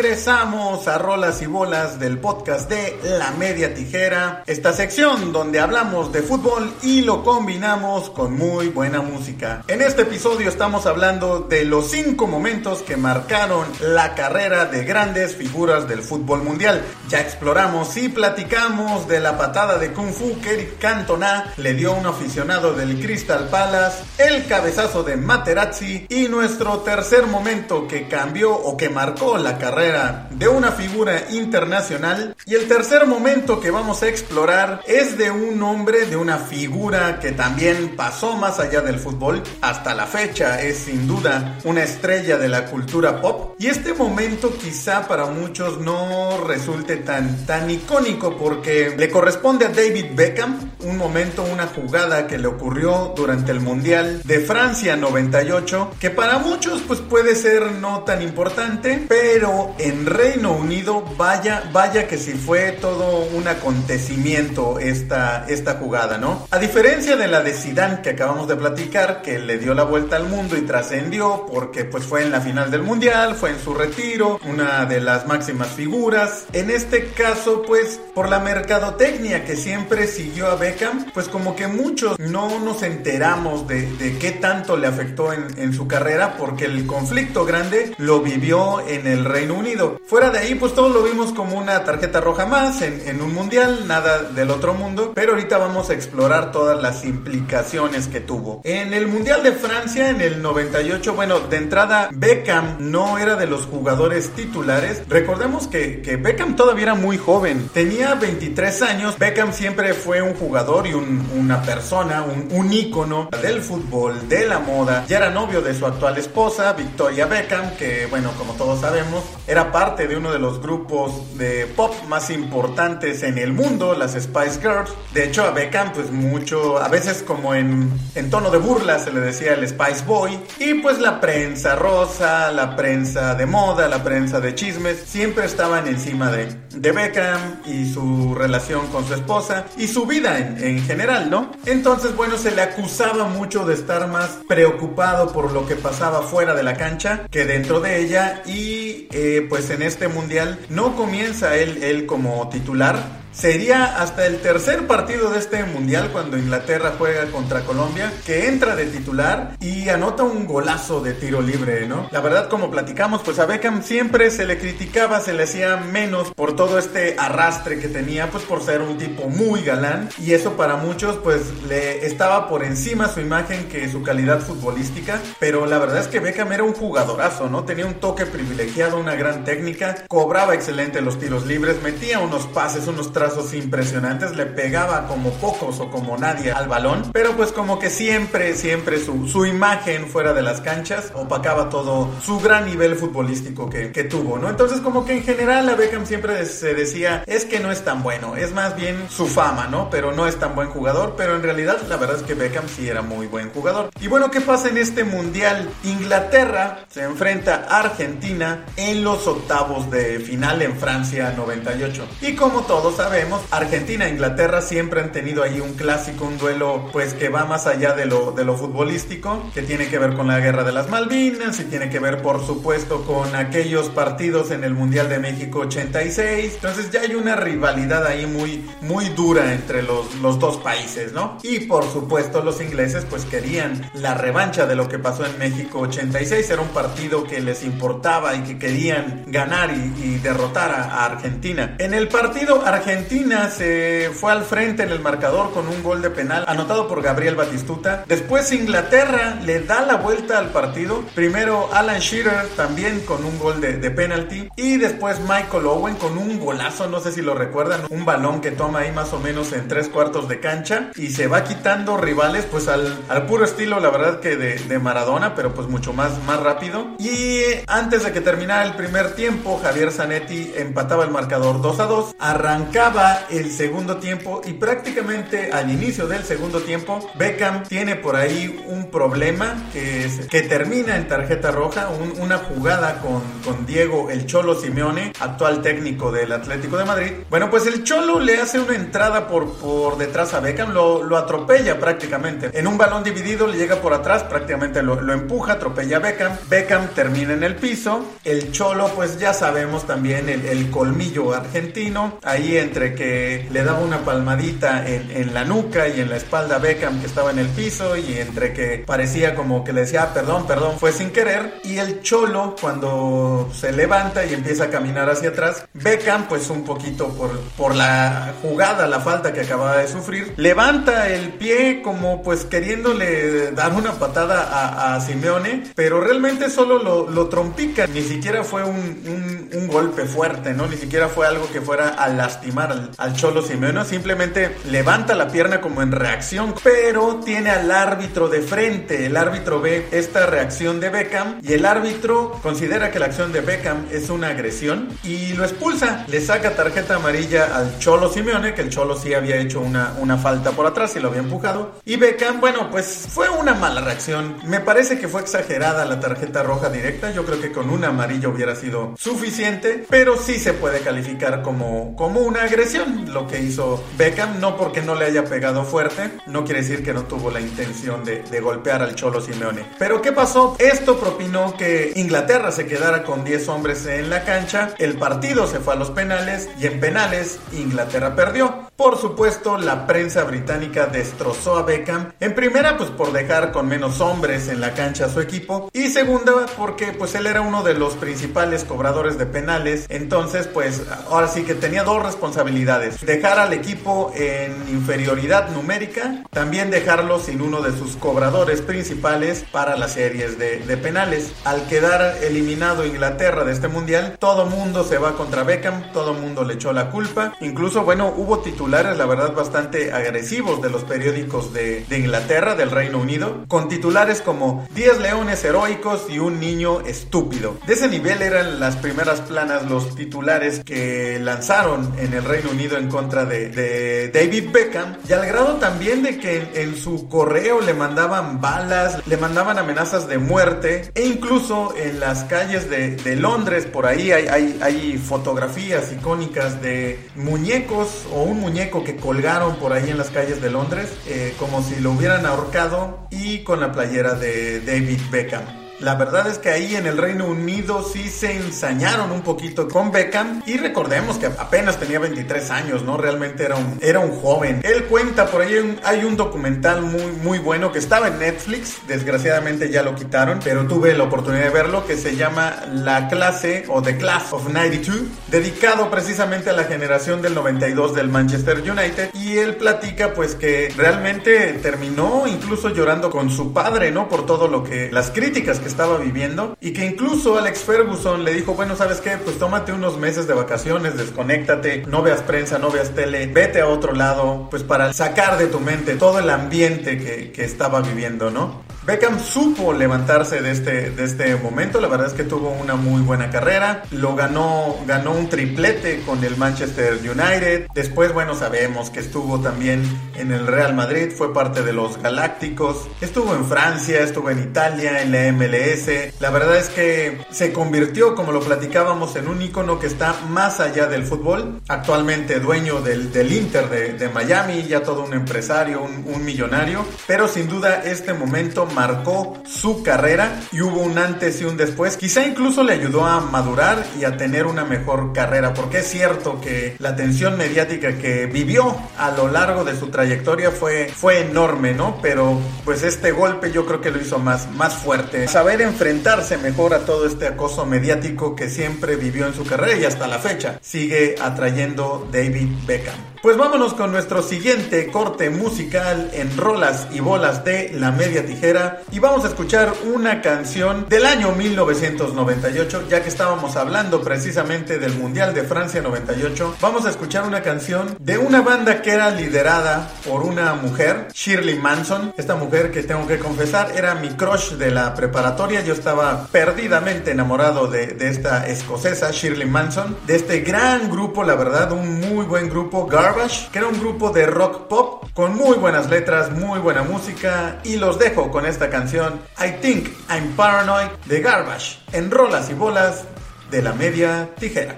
Regresamos a Rolas y Bolas del podcast de La Media Tijera, esta sección donde hablamos de fútbol y lo combinamos con muy buena música. En este episodio estamos hablando de los cinco momentos que marcaron la carrera de grandes figuras del fútbol mundial. Ya exploramos y platicamos de la patada de Kung Fu que Eric Cantona le dio a un aficionado del Crystal Palace, el cabezazo de Materazzi y nuestro tercer momento que cambió o que marcó la carrera de una figura internacional. Y el tercer momento que vamos a explorar es de un hombre, de una figura que también pasó más allá del fútbol. Hasta la fecha es sin duda una estrella de la cultura pop. Y este momento quizá para muchos no resulte tan, tan icónico porque le corresponde a David Beckham. Un momento, una jugada que le ocurrió durante el Mundial de Francia 98. Que para muchos pues puede ser no tan importante. Pero en Reino Unido, vaya, vaya que si fue todo un acontecimiento esta, esta jugada, ¿no? A diferencia de la de Zidane que acabamos de platicar, que le dio la vuelta al mundo y trascendió porque pues fue en la final del Mundial, fue en su retiro, una de las máximas figuras. En este caso, pues por la mercadotecnia que siempre siguió a Beckham, pues como que muchos no nos enteramos de, de qué tanto le afectó en, en su carrera porque el conflicto grande lo vivió en el Reino Unido. Fuera de ahí, pues todos lo vimos como una tarjeta roja más en, un mundial, nada del otro mundo, pero ahorita vamos a explorar todas las implicaciones que tuvo. En el Mundial de Francia, en el 98, bueno, de entrada, Beckham no era de los jugadores titulares. Recordemos que, que Beckham todavía era muy joven, tenía 23 años, Beckham siempre fue un jugador y un, una persona, un, un ícono del fútbol, de la moda, ya era novio de su actual esposa, Victoria Beckham, que bueno, como todos sabemos, era parte de uno de los grupos de pop más importantes en el mundo, las Spice Girls. De hecho, a Beckham, pues mucho, a veces como en, tono de burla se le decía el Spice Boy. Y pues la prensa rosa, la prensa de moda, la prensa de chismes, siempre estaban encima de, de Beckham y su relación con su esposa y su vida en, en general, ¿no? Entonces, bueno, se le acusaba mucho de estar más preocupado por lo que pasaba fuera de la cancha que dentro de ella y eh, pues en este mundial no comienza él, él como titular, Sería hasta el tercer partido de este mundial cuando Inglaterra juega contra Colombia que entra de titular y anota un golazo de tiro libre, ¿no? La verdad, como platicamos, pues a Beckham siempre se le criticaba, se le hacía menos por todo este arrastre que tenía, pues por ser un tipo muy galán y eso para muchos pues le estaba por encima su imagen que su calidad futbolística, pero la verdad es que Beckham era un jugadorazo, ¿no? Tenía un toque privilegiado, una gran técnica, cobraba excelente los tiros libres, metía unos pases, unos trazos impresionantes, le pegaba como pocos o como nadie al balón, pero pues como que siempre, siempre su, su imagen fuera de las canchas opacaba todo su gran nivel futbolístico que, que, tuvo, ¿no? Entonces como que en general a Beckham siempre se decía, es que no es tan bueno, es más bien su fama, ¿no? Pero no es tan buen jugador, pero en realidad la verdad es que Beckham sí era muy buen jugador. Y bueno, ¿qué pasa en este mundial? Inglaterra se enfrenta a Argentina en los octavos de final en Francia 98. Y como todos sabemos, Argentina e Inglaterra siempre han tenido ahí un clásico, un duelo pues que va más allá de lo, de lo futbolístico, que tiene que ver con la guerra de las Malvinas y tiene que ver por supuesto con aquellos partidos en el Mundial de México 86. Entonces ya hay una rivalidad ahí muy, muy dura entre los, los dos países, ¿no? Y por supuesto los ingleses pues querían la revancha de lo que pasó en México 86. Era un partido que les importaba y que querían ganar y, derrotar a, a Argentina. En el partido Argentina Argentina se fue al frente en el marcador con un gol de penal anotado por Gabriel Batistuta. Después Inglaterra le da la vuelta al partido. Primero Alan Shearer también con un gol de, de penalty. Y después Michael Owen con un golazo, no sé si lo recuerdan, un balón que toma ahí más o menos en tres cuartos de cancha. Y se va quitando rivales pues al, puro estilo, la verdad que de, de Maradona, pero pues mucho más, más rápido. Y antes de que terminara el primer tiempo, Javier Zanetti empataba el marcador 2 a 2. Arrancaba acaba el segundo tiempo y prácticamente al inicio del segundo tiempo Beckham tiene por ahí un problema que, es, que termina en tarjeta roja, un- una jugada con, con Diego el Cholo Simeone, actual técnico del Atlético de Madrid. Bueno, pues el Cholo le hace una entrada por, por detrás a Beckham, lo, lo atropella prácticamente. En un balón dividido le llega por atrás, prácticamente lo, lo empuja, atropella a Beckham. Beckham termina en el piso. El Cholo, pues ya sabemos también el, el colmillo argentino, ahí entre que le daba una palmadita en, en la nuca y en la espalda a Beckham que estaba en el piso y entre que parecía como que le decía, "Ah, perdón, perdón, fue sin querer. Y el Cholo, cuando se levanta y empieza a caminar hacia atrás, Beckham, pues un poquito por, por la jugada, la falta que acababa de sufrir, levanta el pie como pues queriéndole dar una patada a, a Simeone, pero realmente solo lo, lo trompica, ni siquiera fue un, un- un golpe fuerte, ¿no? Ni siquiera fue algo que fuera a lastimar al, Cholo Simeone, simplemente levanta la pierna como en reacción, pero tiene al árbitro de frente, el árbitro ve esta reacción de Beckham y el árbitro considera que la acción de Beckham es una agresión y lo expulsa, le saca tarjeta amarilla al Cholo Simeone, que el Cholo sí había hecho una, una falta por atrás y lo había empujado, y Beckham, bueno, pues fue una mala reacción, me parece que fue exagerada la tarjeta roja directa, yo creo que con una amarilla hubiera sido suficiente, pero sí se puede calificar como, como una agresión lo que hizo Beckham, no porque no le haya pegado fuerte, no quiere decir que no tuvo la intención de, de golpear al Cholo Simeone. Pero ¿qué pasó? Esto propinó que Inglaterra se quedara con 10 hombres en la cancha, el partido se fue a los penales y en penales Inglaterra perdió. Por supuesto, la prensa británica destrozó a Beckham. En primera, pues por dejar con menos hombres en la cancha a su equipo. Y segunda, porque pues él era uno de los principales cobradores de penales. Entonces, pues ahora sí que tenía dos responsabilidades. Dejar al equipo en inferioridad numérica. También dejarlo sin uno de sus cobradores principales para las series de, de penales. Al quedar eliminado Inglaterra de este mundial, todo mundo se va contra Beckham. Todo mundo le echó la culpa. Incluso, bueno, hubo titulares, la verdad, bastante agresivos de los periódicos de, de Inglaterra, del Reino Unido, con titulares como 10 leones heroicos y un niño estúpido. De ese nivel eran las primeras planas los titulares que lanzaron en el Reino Unido en contra de, de David Beckham, y al grado también de que en, en su correo le mandaban balas, le mandaban amenazas de muerte, e incluso en las calles de, de Londres, por ahí hay, hay, hay fotografías icónicas de muñecos o un muñeco que colgaron por ahí en las calles de Londres, eh, como si lo hubieran ahorcado y con la playera de David Beckham. La verdad es que ahí en el Reino Unido sí se ensañaron un poquito con Beckham y recordemos que apenas tenía 23 años, ¿no? Realmente era un, era un joven. Él cuenta, por ahí un, hay un documental muy, muy bueno que estaba en Netflix, desgraciadamente ya lo quitaron, pero tuve la oportunidad de verlo, que se llama La clase o The Class of 92, dedicado precisamente a la generación del 92 del Manchester United y él platica pues que realmente terminó incluso llorando con su padre, ¿no? Por todo lo que, las críticas que estaba viviendo y que incluso Alex Ferguson le dijo, bueno, ¿sabes qué? Pues tómate unos meses de vacaciones, desconéctate, no veas prensa, no veas tele, vete a otro lado, pues para sacar de tu mente todo el ambiente que, que estaba viviendo, ¿no? Beckham supo levantarse de este, de este momento, la verdad es que tuvo una muy buena carrera, lo ganó, ganó un triplete con el Manchester United, después bueno sabemos que estuvo también en el Real Madrid, fue parte de los Galácticos, estuvo en Francia, estuvo en Italia, en la MLS, la verdad es que se convirtió, como lo platicábamos, en un ícono que está más allá del fútbol, actualmente dueño del, del Inter de, de Miami, ya todo un empresario, un, un millonario, pero sin duda este momento marcó su carrera y hubo un antes y un después. Quizá incluso le ayudó a madurar y a tener una mejor carrera, porque es cierto que la atención mediática que vivió a lo largo de su trayectoria fue, fue enorme, ¿no? Pero pues este golpe yo creo que lo hizo más, más fuerte. Saber enfrentarse mejor a todo este acoso mediático que siempre vivió en su carrera y hasta la fecha sigue atrayendo David Beckham. Pues vámonos con nuestro siguiente corte musical en rolas y bolas de la media tijera y vamos a escuchar una canción del año 1998, ya que estábamos hablando precisamente del Mundial de Francia 98. Vamos a escuchar una canción de una banda que era liderada por una mujer, Shirley Manson. Esta mujer que tengo que confesar era mi crush de la preparatoria. Yo estaba perdidamente enamorado de, de esta escocesa, Shirley Manson, de este gran grupo, la verdad, un muy buen grupo, Garbage, que era un grupo de rock pop con muy buenas letras, muy buena música y los dejo con esta canción I Think I'm Paranoid de Garbage en rolas y bolas de la media tijera.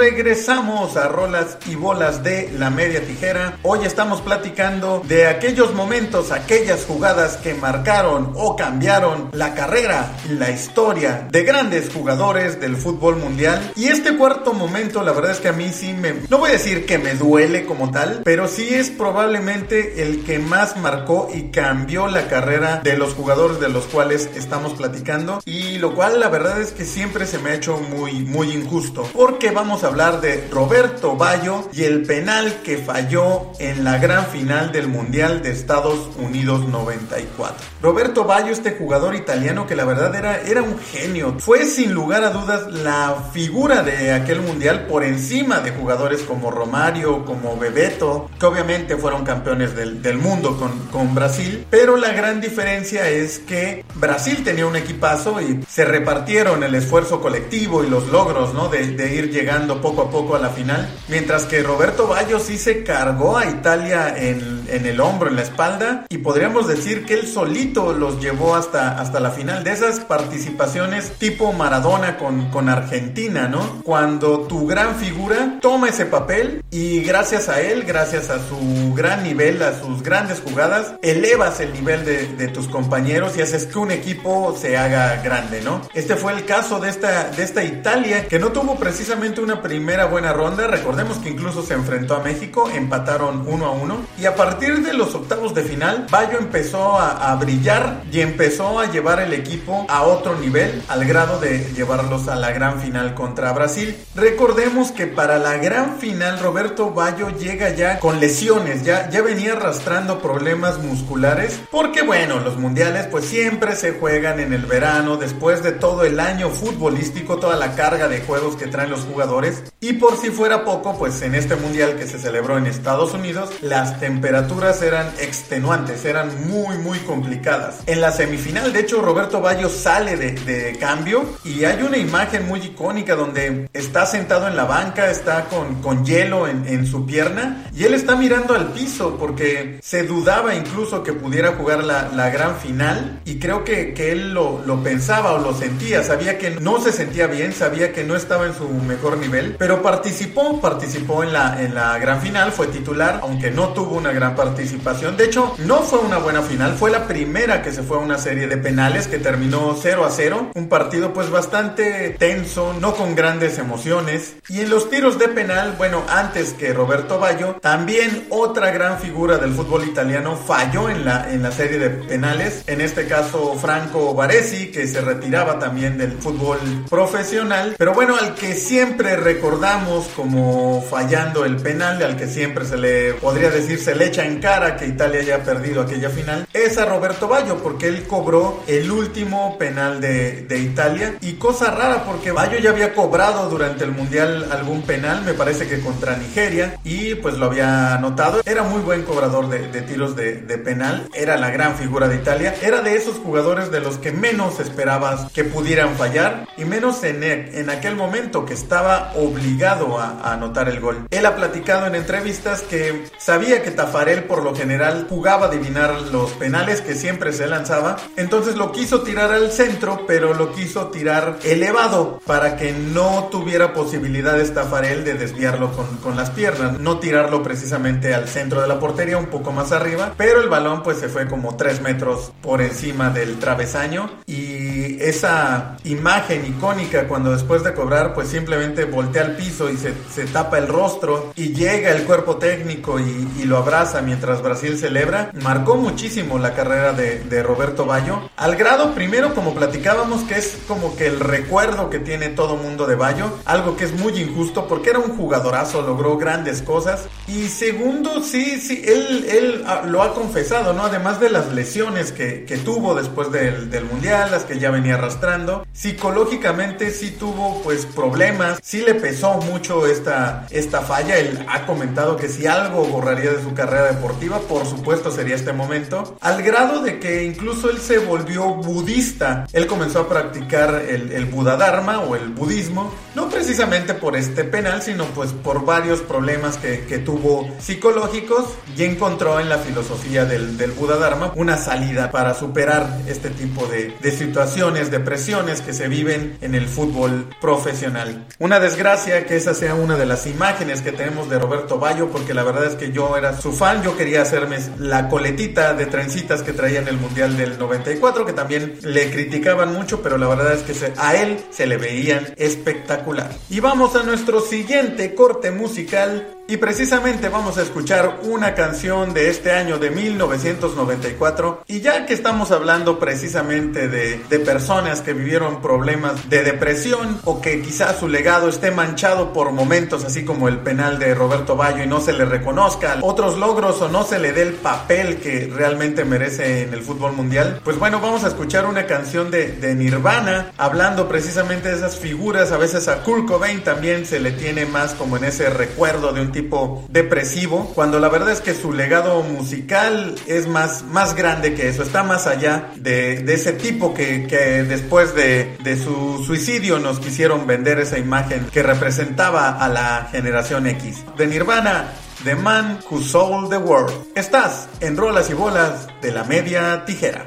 Regresamos a rolas y bolas de la media tijera. Hoy estamos platicando de aquellos momentos, aquellas jugadas que marcaron o cambiaron la carrera, la historia de grandes jugadores del fútbol mundial. Y este cuarto momento, la verdad es que a mí sí me, no voy a decir que me duele como tal, pero sí es probablemente el que más marcó y cambió la carrera de los jugadores de los cuales estamos platicando. Y lo cual la verdad es que siempre se me ha hecho muy, muy injusto. Porque vamos a hablar de Roberto Bayo y el penal que falló en la gran final del Mundial de Estados Unidos 94. Roberto Bayo, este jugador italiano que la verdad era, era un genio, fue sin lugar a dudas la figura de aquel Mundial por encima de jugadores como Romario, como Bebeto, que obviamente fueron campeones del, del mundo con, con Brasil, pero la gran diferencia es que Brasil tenía un equipazo y se repartieron el esfuerzo colectivo y los logros, ¿no? De, de, ir llegando poco a poco a la final. Mientras que Roberto Baggio sí se cargó a Italia en, en, el hombro, en la espalda. Y podríamos decir que él solito los llevó hasta, hasta la final. De esas participaciones tipo Maradona con, con Argentina, ¿no? Cuando tu gran figura toma ese papel y gracias a él, gracias a su gran nivel, a sus grandes jugadas, elevas el nivel de, de tus compañeros y haces que un equipo se haga grande, ¿no? Este fue el caso de esta, de esta Italia que no tuvo precisamente una primera buena ronda. Recordemos que incluso se enfrentó a México, empataron uno a uno. Y a partir de los octavos de final, Bayo empezó a, a, brillar y empezó a llevar el equipo a otro nivel, al grado de llevarlos a la gran final contra Brasil. Recordemos que para la gran final, Roberto Bayo llega ya con lesiones, ya, ya venía arrastrando problemas musculares, porque bueno, los mundiales pues siempre se juegan en el verano, después de todo el año futbolístico, toda la carga de juegos que traen los jugadores. Y por si fuera poco, pues en este mundial que se celebró en Estados Unidos, las temperaturas eran extenuantes, eran muy, muy complicadas. En la semifinal, de hecho, Roberto Bayo sale de, de cambio y hay una imagen muy icónica donde está sentado en la banca, está con, con hielo en, en, su pierna y él está mirando al piso porque se dudaba incluso que pudiera jugar la, la gran final y creo que, que él lo, lo pensaba o lo sentía, sabía que no se sentía bien, sabía que no estaba en su mejor nivel, pero participó, participó en la, en la gran final, fue titular, aunque no tuvo una gran participación. De hecho, no fue una buena final, fue la primera que se fue a una serie de penales que terminó 0 a 0, un partido pues bastante tenso, no con grandes emociones. Y en los tiros de penal, bueno, antes que Roberto Bayo, también otra gran figura del fútbol italiano falló en la, en la serie de penales, en este caso Franco Baresi, que se retiraba también del fútbol profesional, pero bueno, al que siempre recordamos como fallando el penal, al que siempre se le podría decir se le echa en cara que Italia haya perdido aquella final, es a Roberto Bayo, porque él cobró el último penal de, de Italia. Y cosa rara porque Bayo ya había cobrado durante el mundial algún penal, me parece que contra Nigeria, y pues lo había anotado, era muy buen cobrador de, de tiros de, de penal, era la gran figura de Italia, era de esos jugadores de los que menos esperabas que pudieran fallar y menos en, en aquel momento que estaba obligado a, anotar el gol. Él ha platicado en entrevistas que sabía que Tafarel por lo general jugaba a adivinar los penales que siempre se lanzaba, entonces lo quiso tirar al centro, pero lo quiso tirar elevado para que no tuviera posibilidades Tafarel de desviarlo con, con las piernas, no tirarlo precisamente al centro de la portería, un poco más arriba, pero el balón pues se fue como 3 metros por encima del travesaño. Y esa imagen icónica cuando después de cobrar pues simplemente voltea al piso y se, se tapa el rostro y llega el cuerpo técnico y, y, lo abraza mientras Brasil celebra, marcó muchísimo la carrera de, de, Roberto Bayo, al grado primero como platicábamos que es como que el recuerdo que tiene todo mundo de Bayo, algo que es muy injusto porque era un jugadorazo, logró grandes cosas y segundo sí, sí, él, él lo ha confesado, ¿no? Además de las lesiones que, que tuvo después del, del mundial, las que ya venía arrastrando, psicológicamente sí tuvo pues problemas, sí le pesó mucho esta, esta falla, él ha comentado que si algo borraría de su carrera deportiva, por supuesto sería este momento, al grado de que incluso él se volvió budista, él comenzó a practicar el, el o el budismo, no precisamente por este penal, sino pues por varios problemas que, que tuvo psicológicos y encontró en la filosofía del, del Dharma una salida para superar este tipo de, de situaciones, depresiones que se viven en el fútbol profesional. Una desgracia que esa sea una de las imágenes que tenemos de Roberto Bayo, porque la verdad es que yo era su fan, yo quería hacerme la coletita de trencitas que traía en el Mundial del 94, que también le criticaban mucho, pero la verdad es que a él se le veían espectacular. Y vamos a nuestro siguiente corte musical Y precisamente vamos a escuchar una canción de este año de 1994. Y ya que estamos hablando precisamente de, de personas que vivieron problemas de depresión o que quizás su legado esté manchado por momentos así como el penal de Roberto Bayo y no se le reconozca otros logros o no se le dé el papel que realmente merece en el fútbol mundial, pues bueno, vamos a escuchar una canción de, de Nirvana hablando precisamente de esas figuras. A veces a Kurt Cobain también se le tiene más como en ese recuerdo de un tipo depresivo, cuando la verdad es que su legado musical es más, más grande que eso, está más allá de, de ese tipo que, que después de, de su suicidio nos quisieron vender esa imagen que representaba a la generación X. De Nirvana, The Man Who Sold the World. Estás en Rolas y Bolas de la Media Tijera.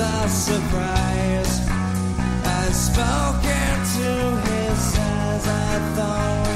A surprise. I spoke into his eyes. I thought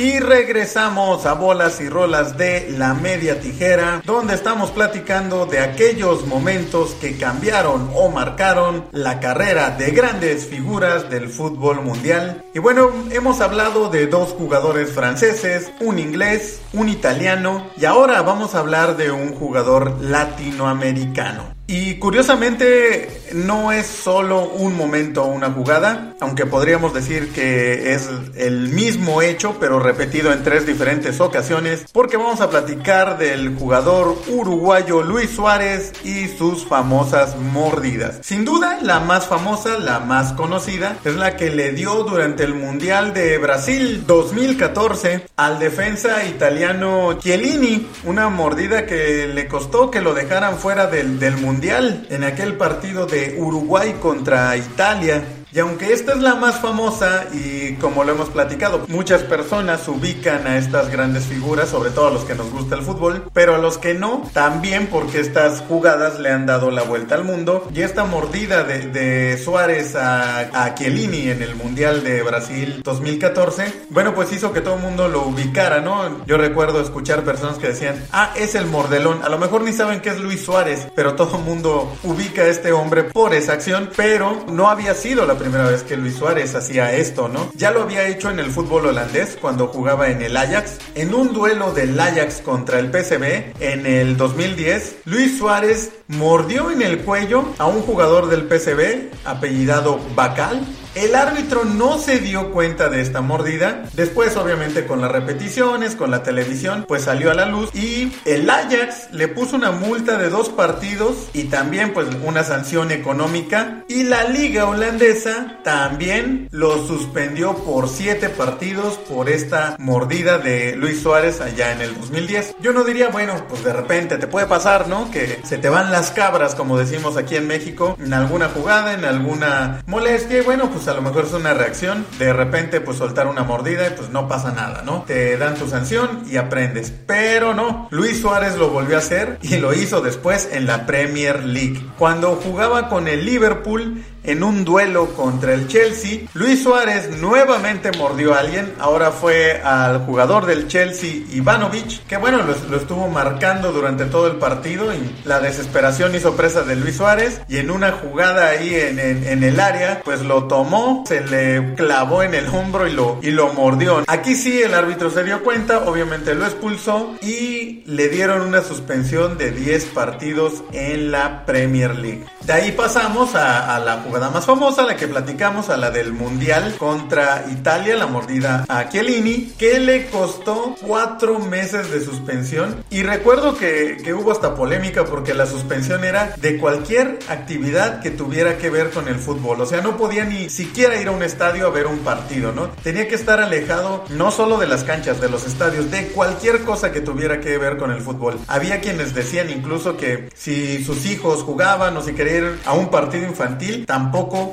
Y regresamos a bolas y rolas de la media tijera, donde estamos platicando de aquellos momentos que cambiaron o marcaron la carrera de grandes figuras del fútbol mundial. Y bueno, hemos hablado de dos jugadores franceses, un inglés, un italiano, y ahora vamos a hablar de un jugador latinoamericano. Y curiosamente no es solo un momento o una jugada, aunque podríamos decir que es el mismo hecho pero repetido en tres diferentes ocasiones, porque vamos a platicar del jugador uruguayo Luis Suárez y sus famosas mordidas. Sin duda, la más famosa, la más conocida, es la que le dio durante el Mundial de Brasil 2014 al defensa italiano Chiellini, una mordida que le costó que lo dejaran fuera del, del Mundial en aquel partido de Uruguay contra Italia. Y aunque esta es la más famosa y como lo hemos platicado, muchas personas ubican a estas grandes figuras, sobre todo a los que nos gusta el fútbol, pero a los que no, también porque estas jugadas le han dado la vuelta al mundo. Y esta mordida de, Suárez a, a en el Mundial de Brasil 2014, bueno, pues hizo que todo el mundo lo ubicara, ¿no? Yo recuerdo escuchar personas que decían, ah, es el mordelón. A lo mejor ni saben que es Luis Suárez, pero todo el mundo ubica a este hombre por esa acción, pero no había sido la primera vez que Luis Suárez hacía esto, ¿no? Ya lo había hecho en el fútbol holandés cuando jugaba en el Ajax. En un duelo del Ajax contra el PSV en el 2010, Luis Suárez mordió en el cuello a un jugador del PSV apellidado Bacal el árbitro no se dio cuenta de esta mordida. Después, obviamente, con las repeticiones, con la televisión, pues salió a la luz. Y el Ajax le puso una multa de dos partidos y también, pues, una sanción económica. Y la liga holandesa también lo suspendió por siete partidos por esta mordida de Luis Suárez allá en el 2010. Yo no diría, bueno, pues de repente te puede pasar, ¿no? Que se te van las cabras, como decimos aquí en México, en alguna jugada, en alguna molestia. Y bueno, pues a lo mejor es una reacción, de repente pues soltar una mordida y pues no pasa nada, ¿no? Te dan tu sanción y aprendes. Pero no, Luis Suárez lo volvió a hacer y lo hizo después en la Premier League. Cuando jugaba con el Liverpool, en un duelo contra el Chelsea. Luis Suárez nuevamente mordió a alguien. Ahora fue al jugador del Chelsea, Ivanovic, que bueno, lo, estuvo marcando durante todo el partido. Y la desesperación hizo presa de Luis Suárez. Y en una jugada ahí en, el área, pues lo tomó, se le clavó en el hombro y lo, y lo mordió. Aquí sí el árbitro se dio cuenta, obviamente lo expulsó y le dieron una suspensión de 10 partidos en la Premier League. De ahí pasamos a, a la jugada más famosa, la que platicamos, a la del Mundial contra Italia, la mordida a Chiellini, que le costó cuatro meses de suspensión. Y recuerdo que, que hubo hasta polémica porque la suspensión era de cualquier actividad que tuviera que ver con el fútbol. O sea, no podía ni siquiera ir a un estadio a ver un partido, ¿no? Tenía que estar alejado no solo de las canchas, de los estadios, de cualquier cosa que tuviera que ver con el fútbol. Había quienes decían incluso que si sus hijos jugaban o si querían ir a un partido infantil, tampoco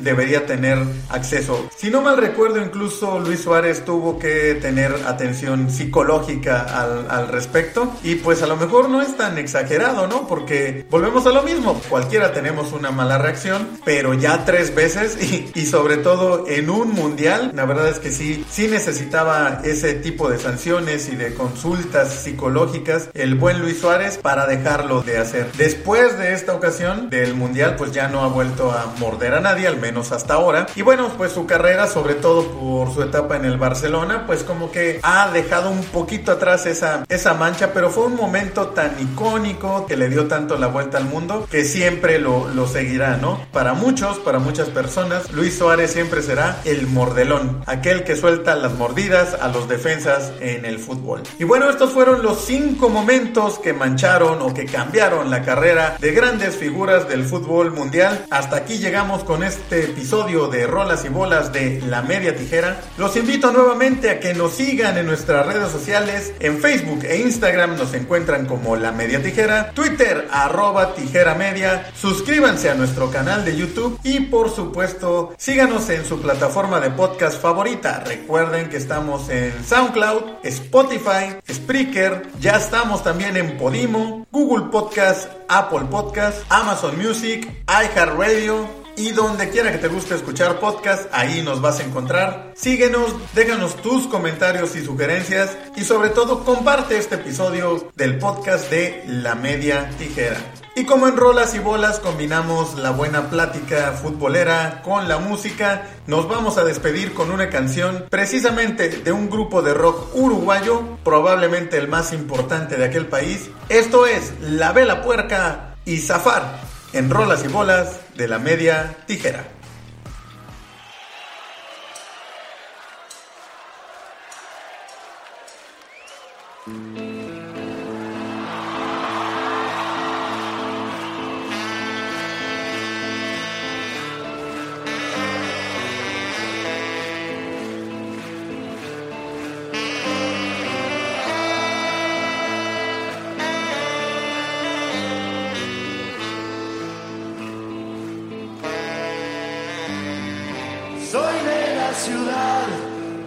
debería tener acceso. Si no mal recuerdo, incluso Luis Suárez tuvo que tener atención psicológica al, al respecto. Y pues a lo mejor no es tan exagerado, ¿no? Porque volvemos a lo mismo. Cualquiera tenemos una mala reacción, pero ya tres veces y, y sobre todo en un mundial, la verdad es que sí, sí necesitaba ese tipo de sanciones y de consultas psicológicas el buen Luis Suárez para dejarlo de hacer. Después de esta ocasión del mundial, pues ya no ha vuelto a morder a nadie, al menos hasta ahora. Y bueno, pues su carrera, sobre todo por su etapa en el Barcelona, pues como que ha dejado un poquito atrás esa, esa mancha, pero fue un momento tan icónico que le dio tanto la vuelta al mundo que siempre lo, lo seguirá, ¿no? Para muchos, para muchas personas, Luis Suárez siempre será el mordelón, aquel que suelta las mordidas a los defensas en el fútbol. Y bueno, estos fueron los cinco momentos que mancharon o que cambiaron la carrera de grandes figuras del fútbol mundial. Hasta aquí llegamos con este episodio de Rolas y Bolas de La Media Tijera. Los invito nuevamente a que nos sigan en nuestras redes sociales. En Facebook e Instagram nos encuentran como La Media Tijera, Twitter arroba Tijera Media. Suscríbanse a nuestro canal de YouTube y por supuesto síganos en su plataforma de podcast favorita. Recuerden que estamos en SoundCloud, Spotify, Spreaker, ya estamos también en Podimo, Google Podcast, Apple Podcast, Amazon Music, iHeartRadio y donde quiera que te guste escuchar podcast, ahí nos vas a encontrar. Síguenos, déjanos tus comentarios y sugerencias y sobre todo comparte este episodio del podcast de La Media Tijera. Y como en rolas y bolas combinamos la buena plática futbolera con la música, nos vamos a despedir con una canción precisamente de un grupo de rock uruguayo, probablemente el más importante de aquel país. Esto es La Vela Puerca y Zafar en rolas y bolas de la media tijera.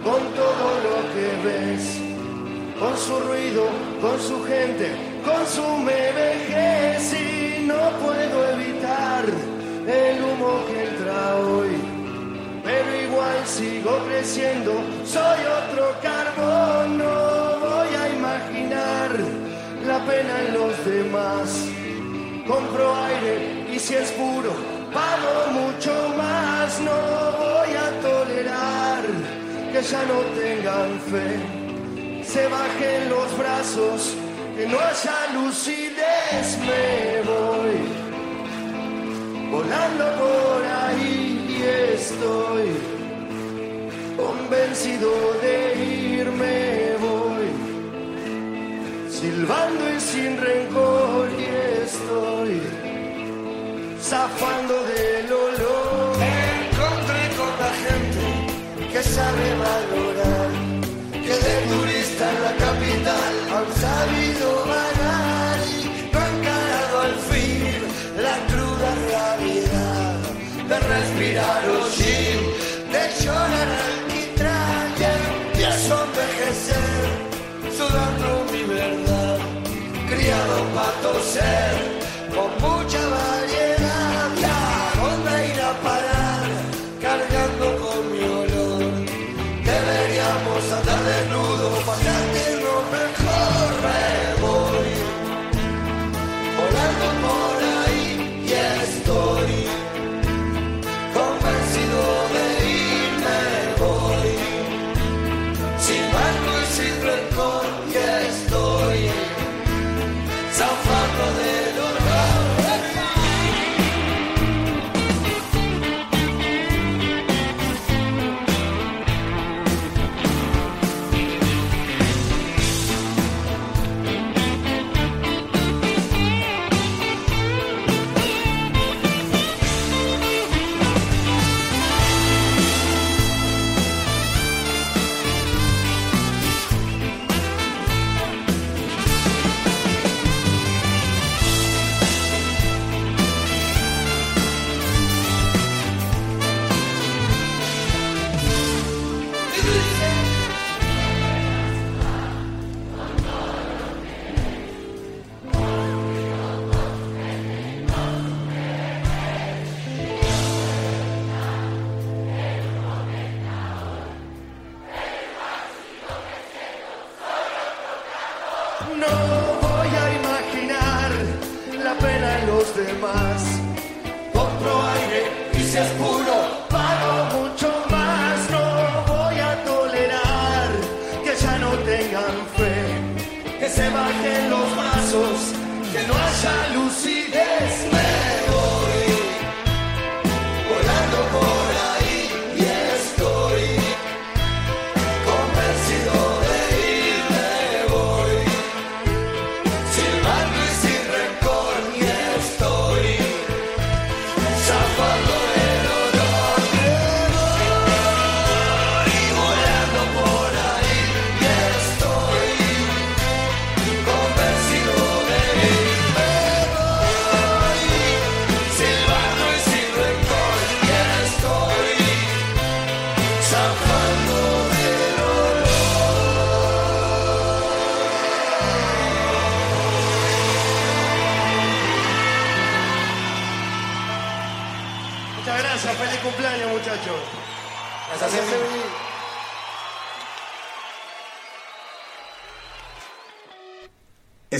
Con todo lo que ves, con su ruido, con su gente, con su me vejez y no puedo evitar el humo que entra hoy. Pero igual sigo creciendo, soy otro carbón, no voy a imaginar la pena en los demás. Compro aire y si es puro, pago mucho más. No voy a que ya no tengan fe. Se bajen los brazos, que no haya lucidez. Me voy volando por ahí y estoy convencido de irme. Voy silbando y sin rencor y estoy zafando del olor. Sabe valorar, que de turista en la capital han sabido vagar y no han encarado al fin la cruda realidad de respirar hollín, de llorar alquitrán y empiezo a envejecer sudando mi verdad, criado para toser,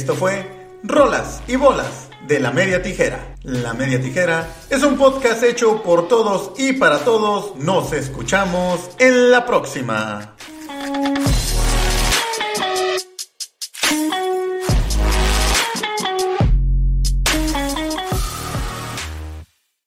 Esto fue Rolas y Bolas de la Media Tijera. La Media Tijera es un podcast hecho por todos y para todos. Nos escuchamos en la próxima.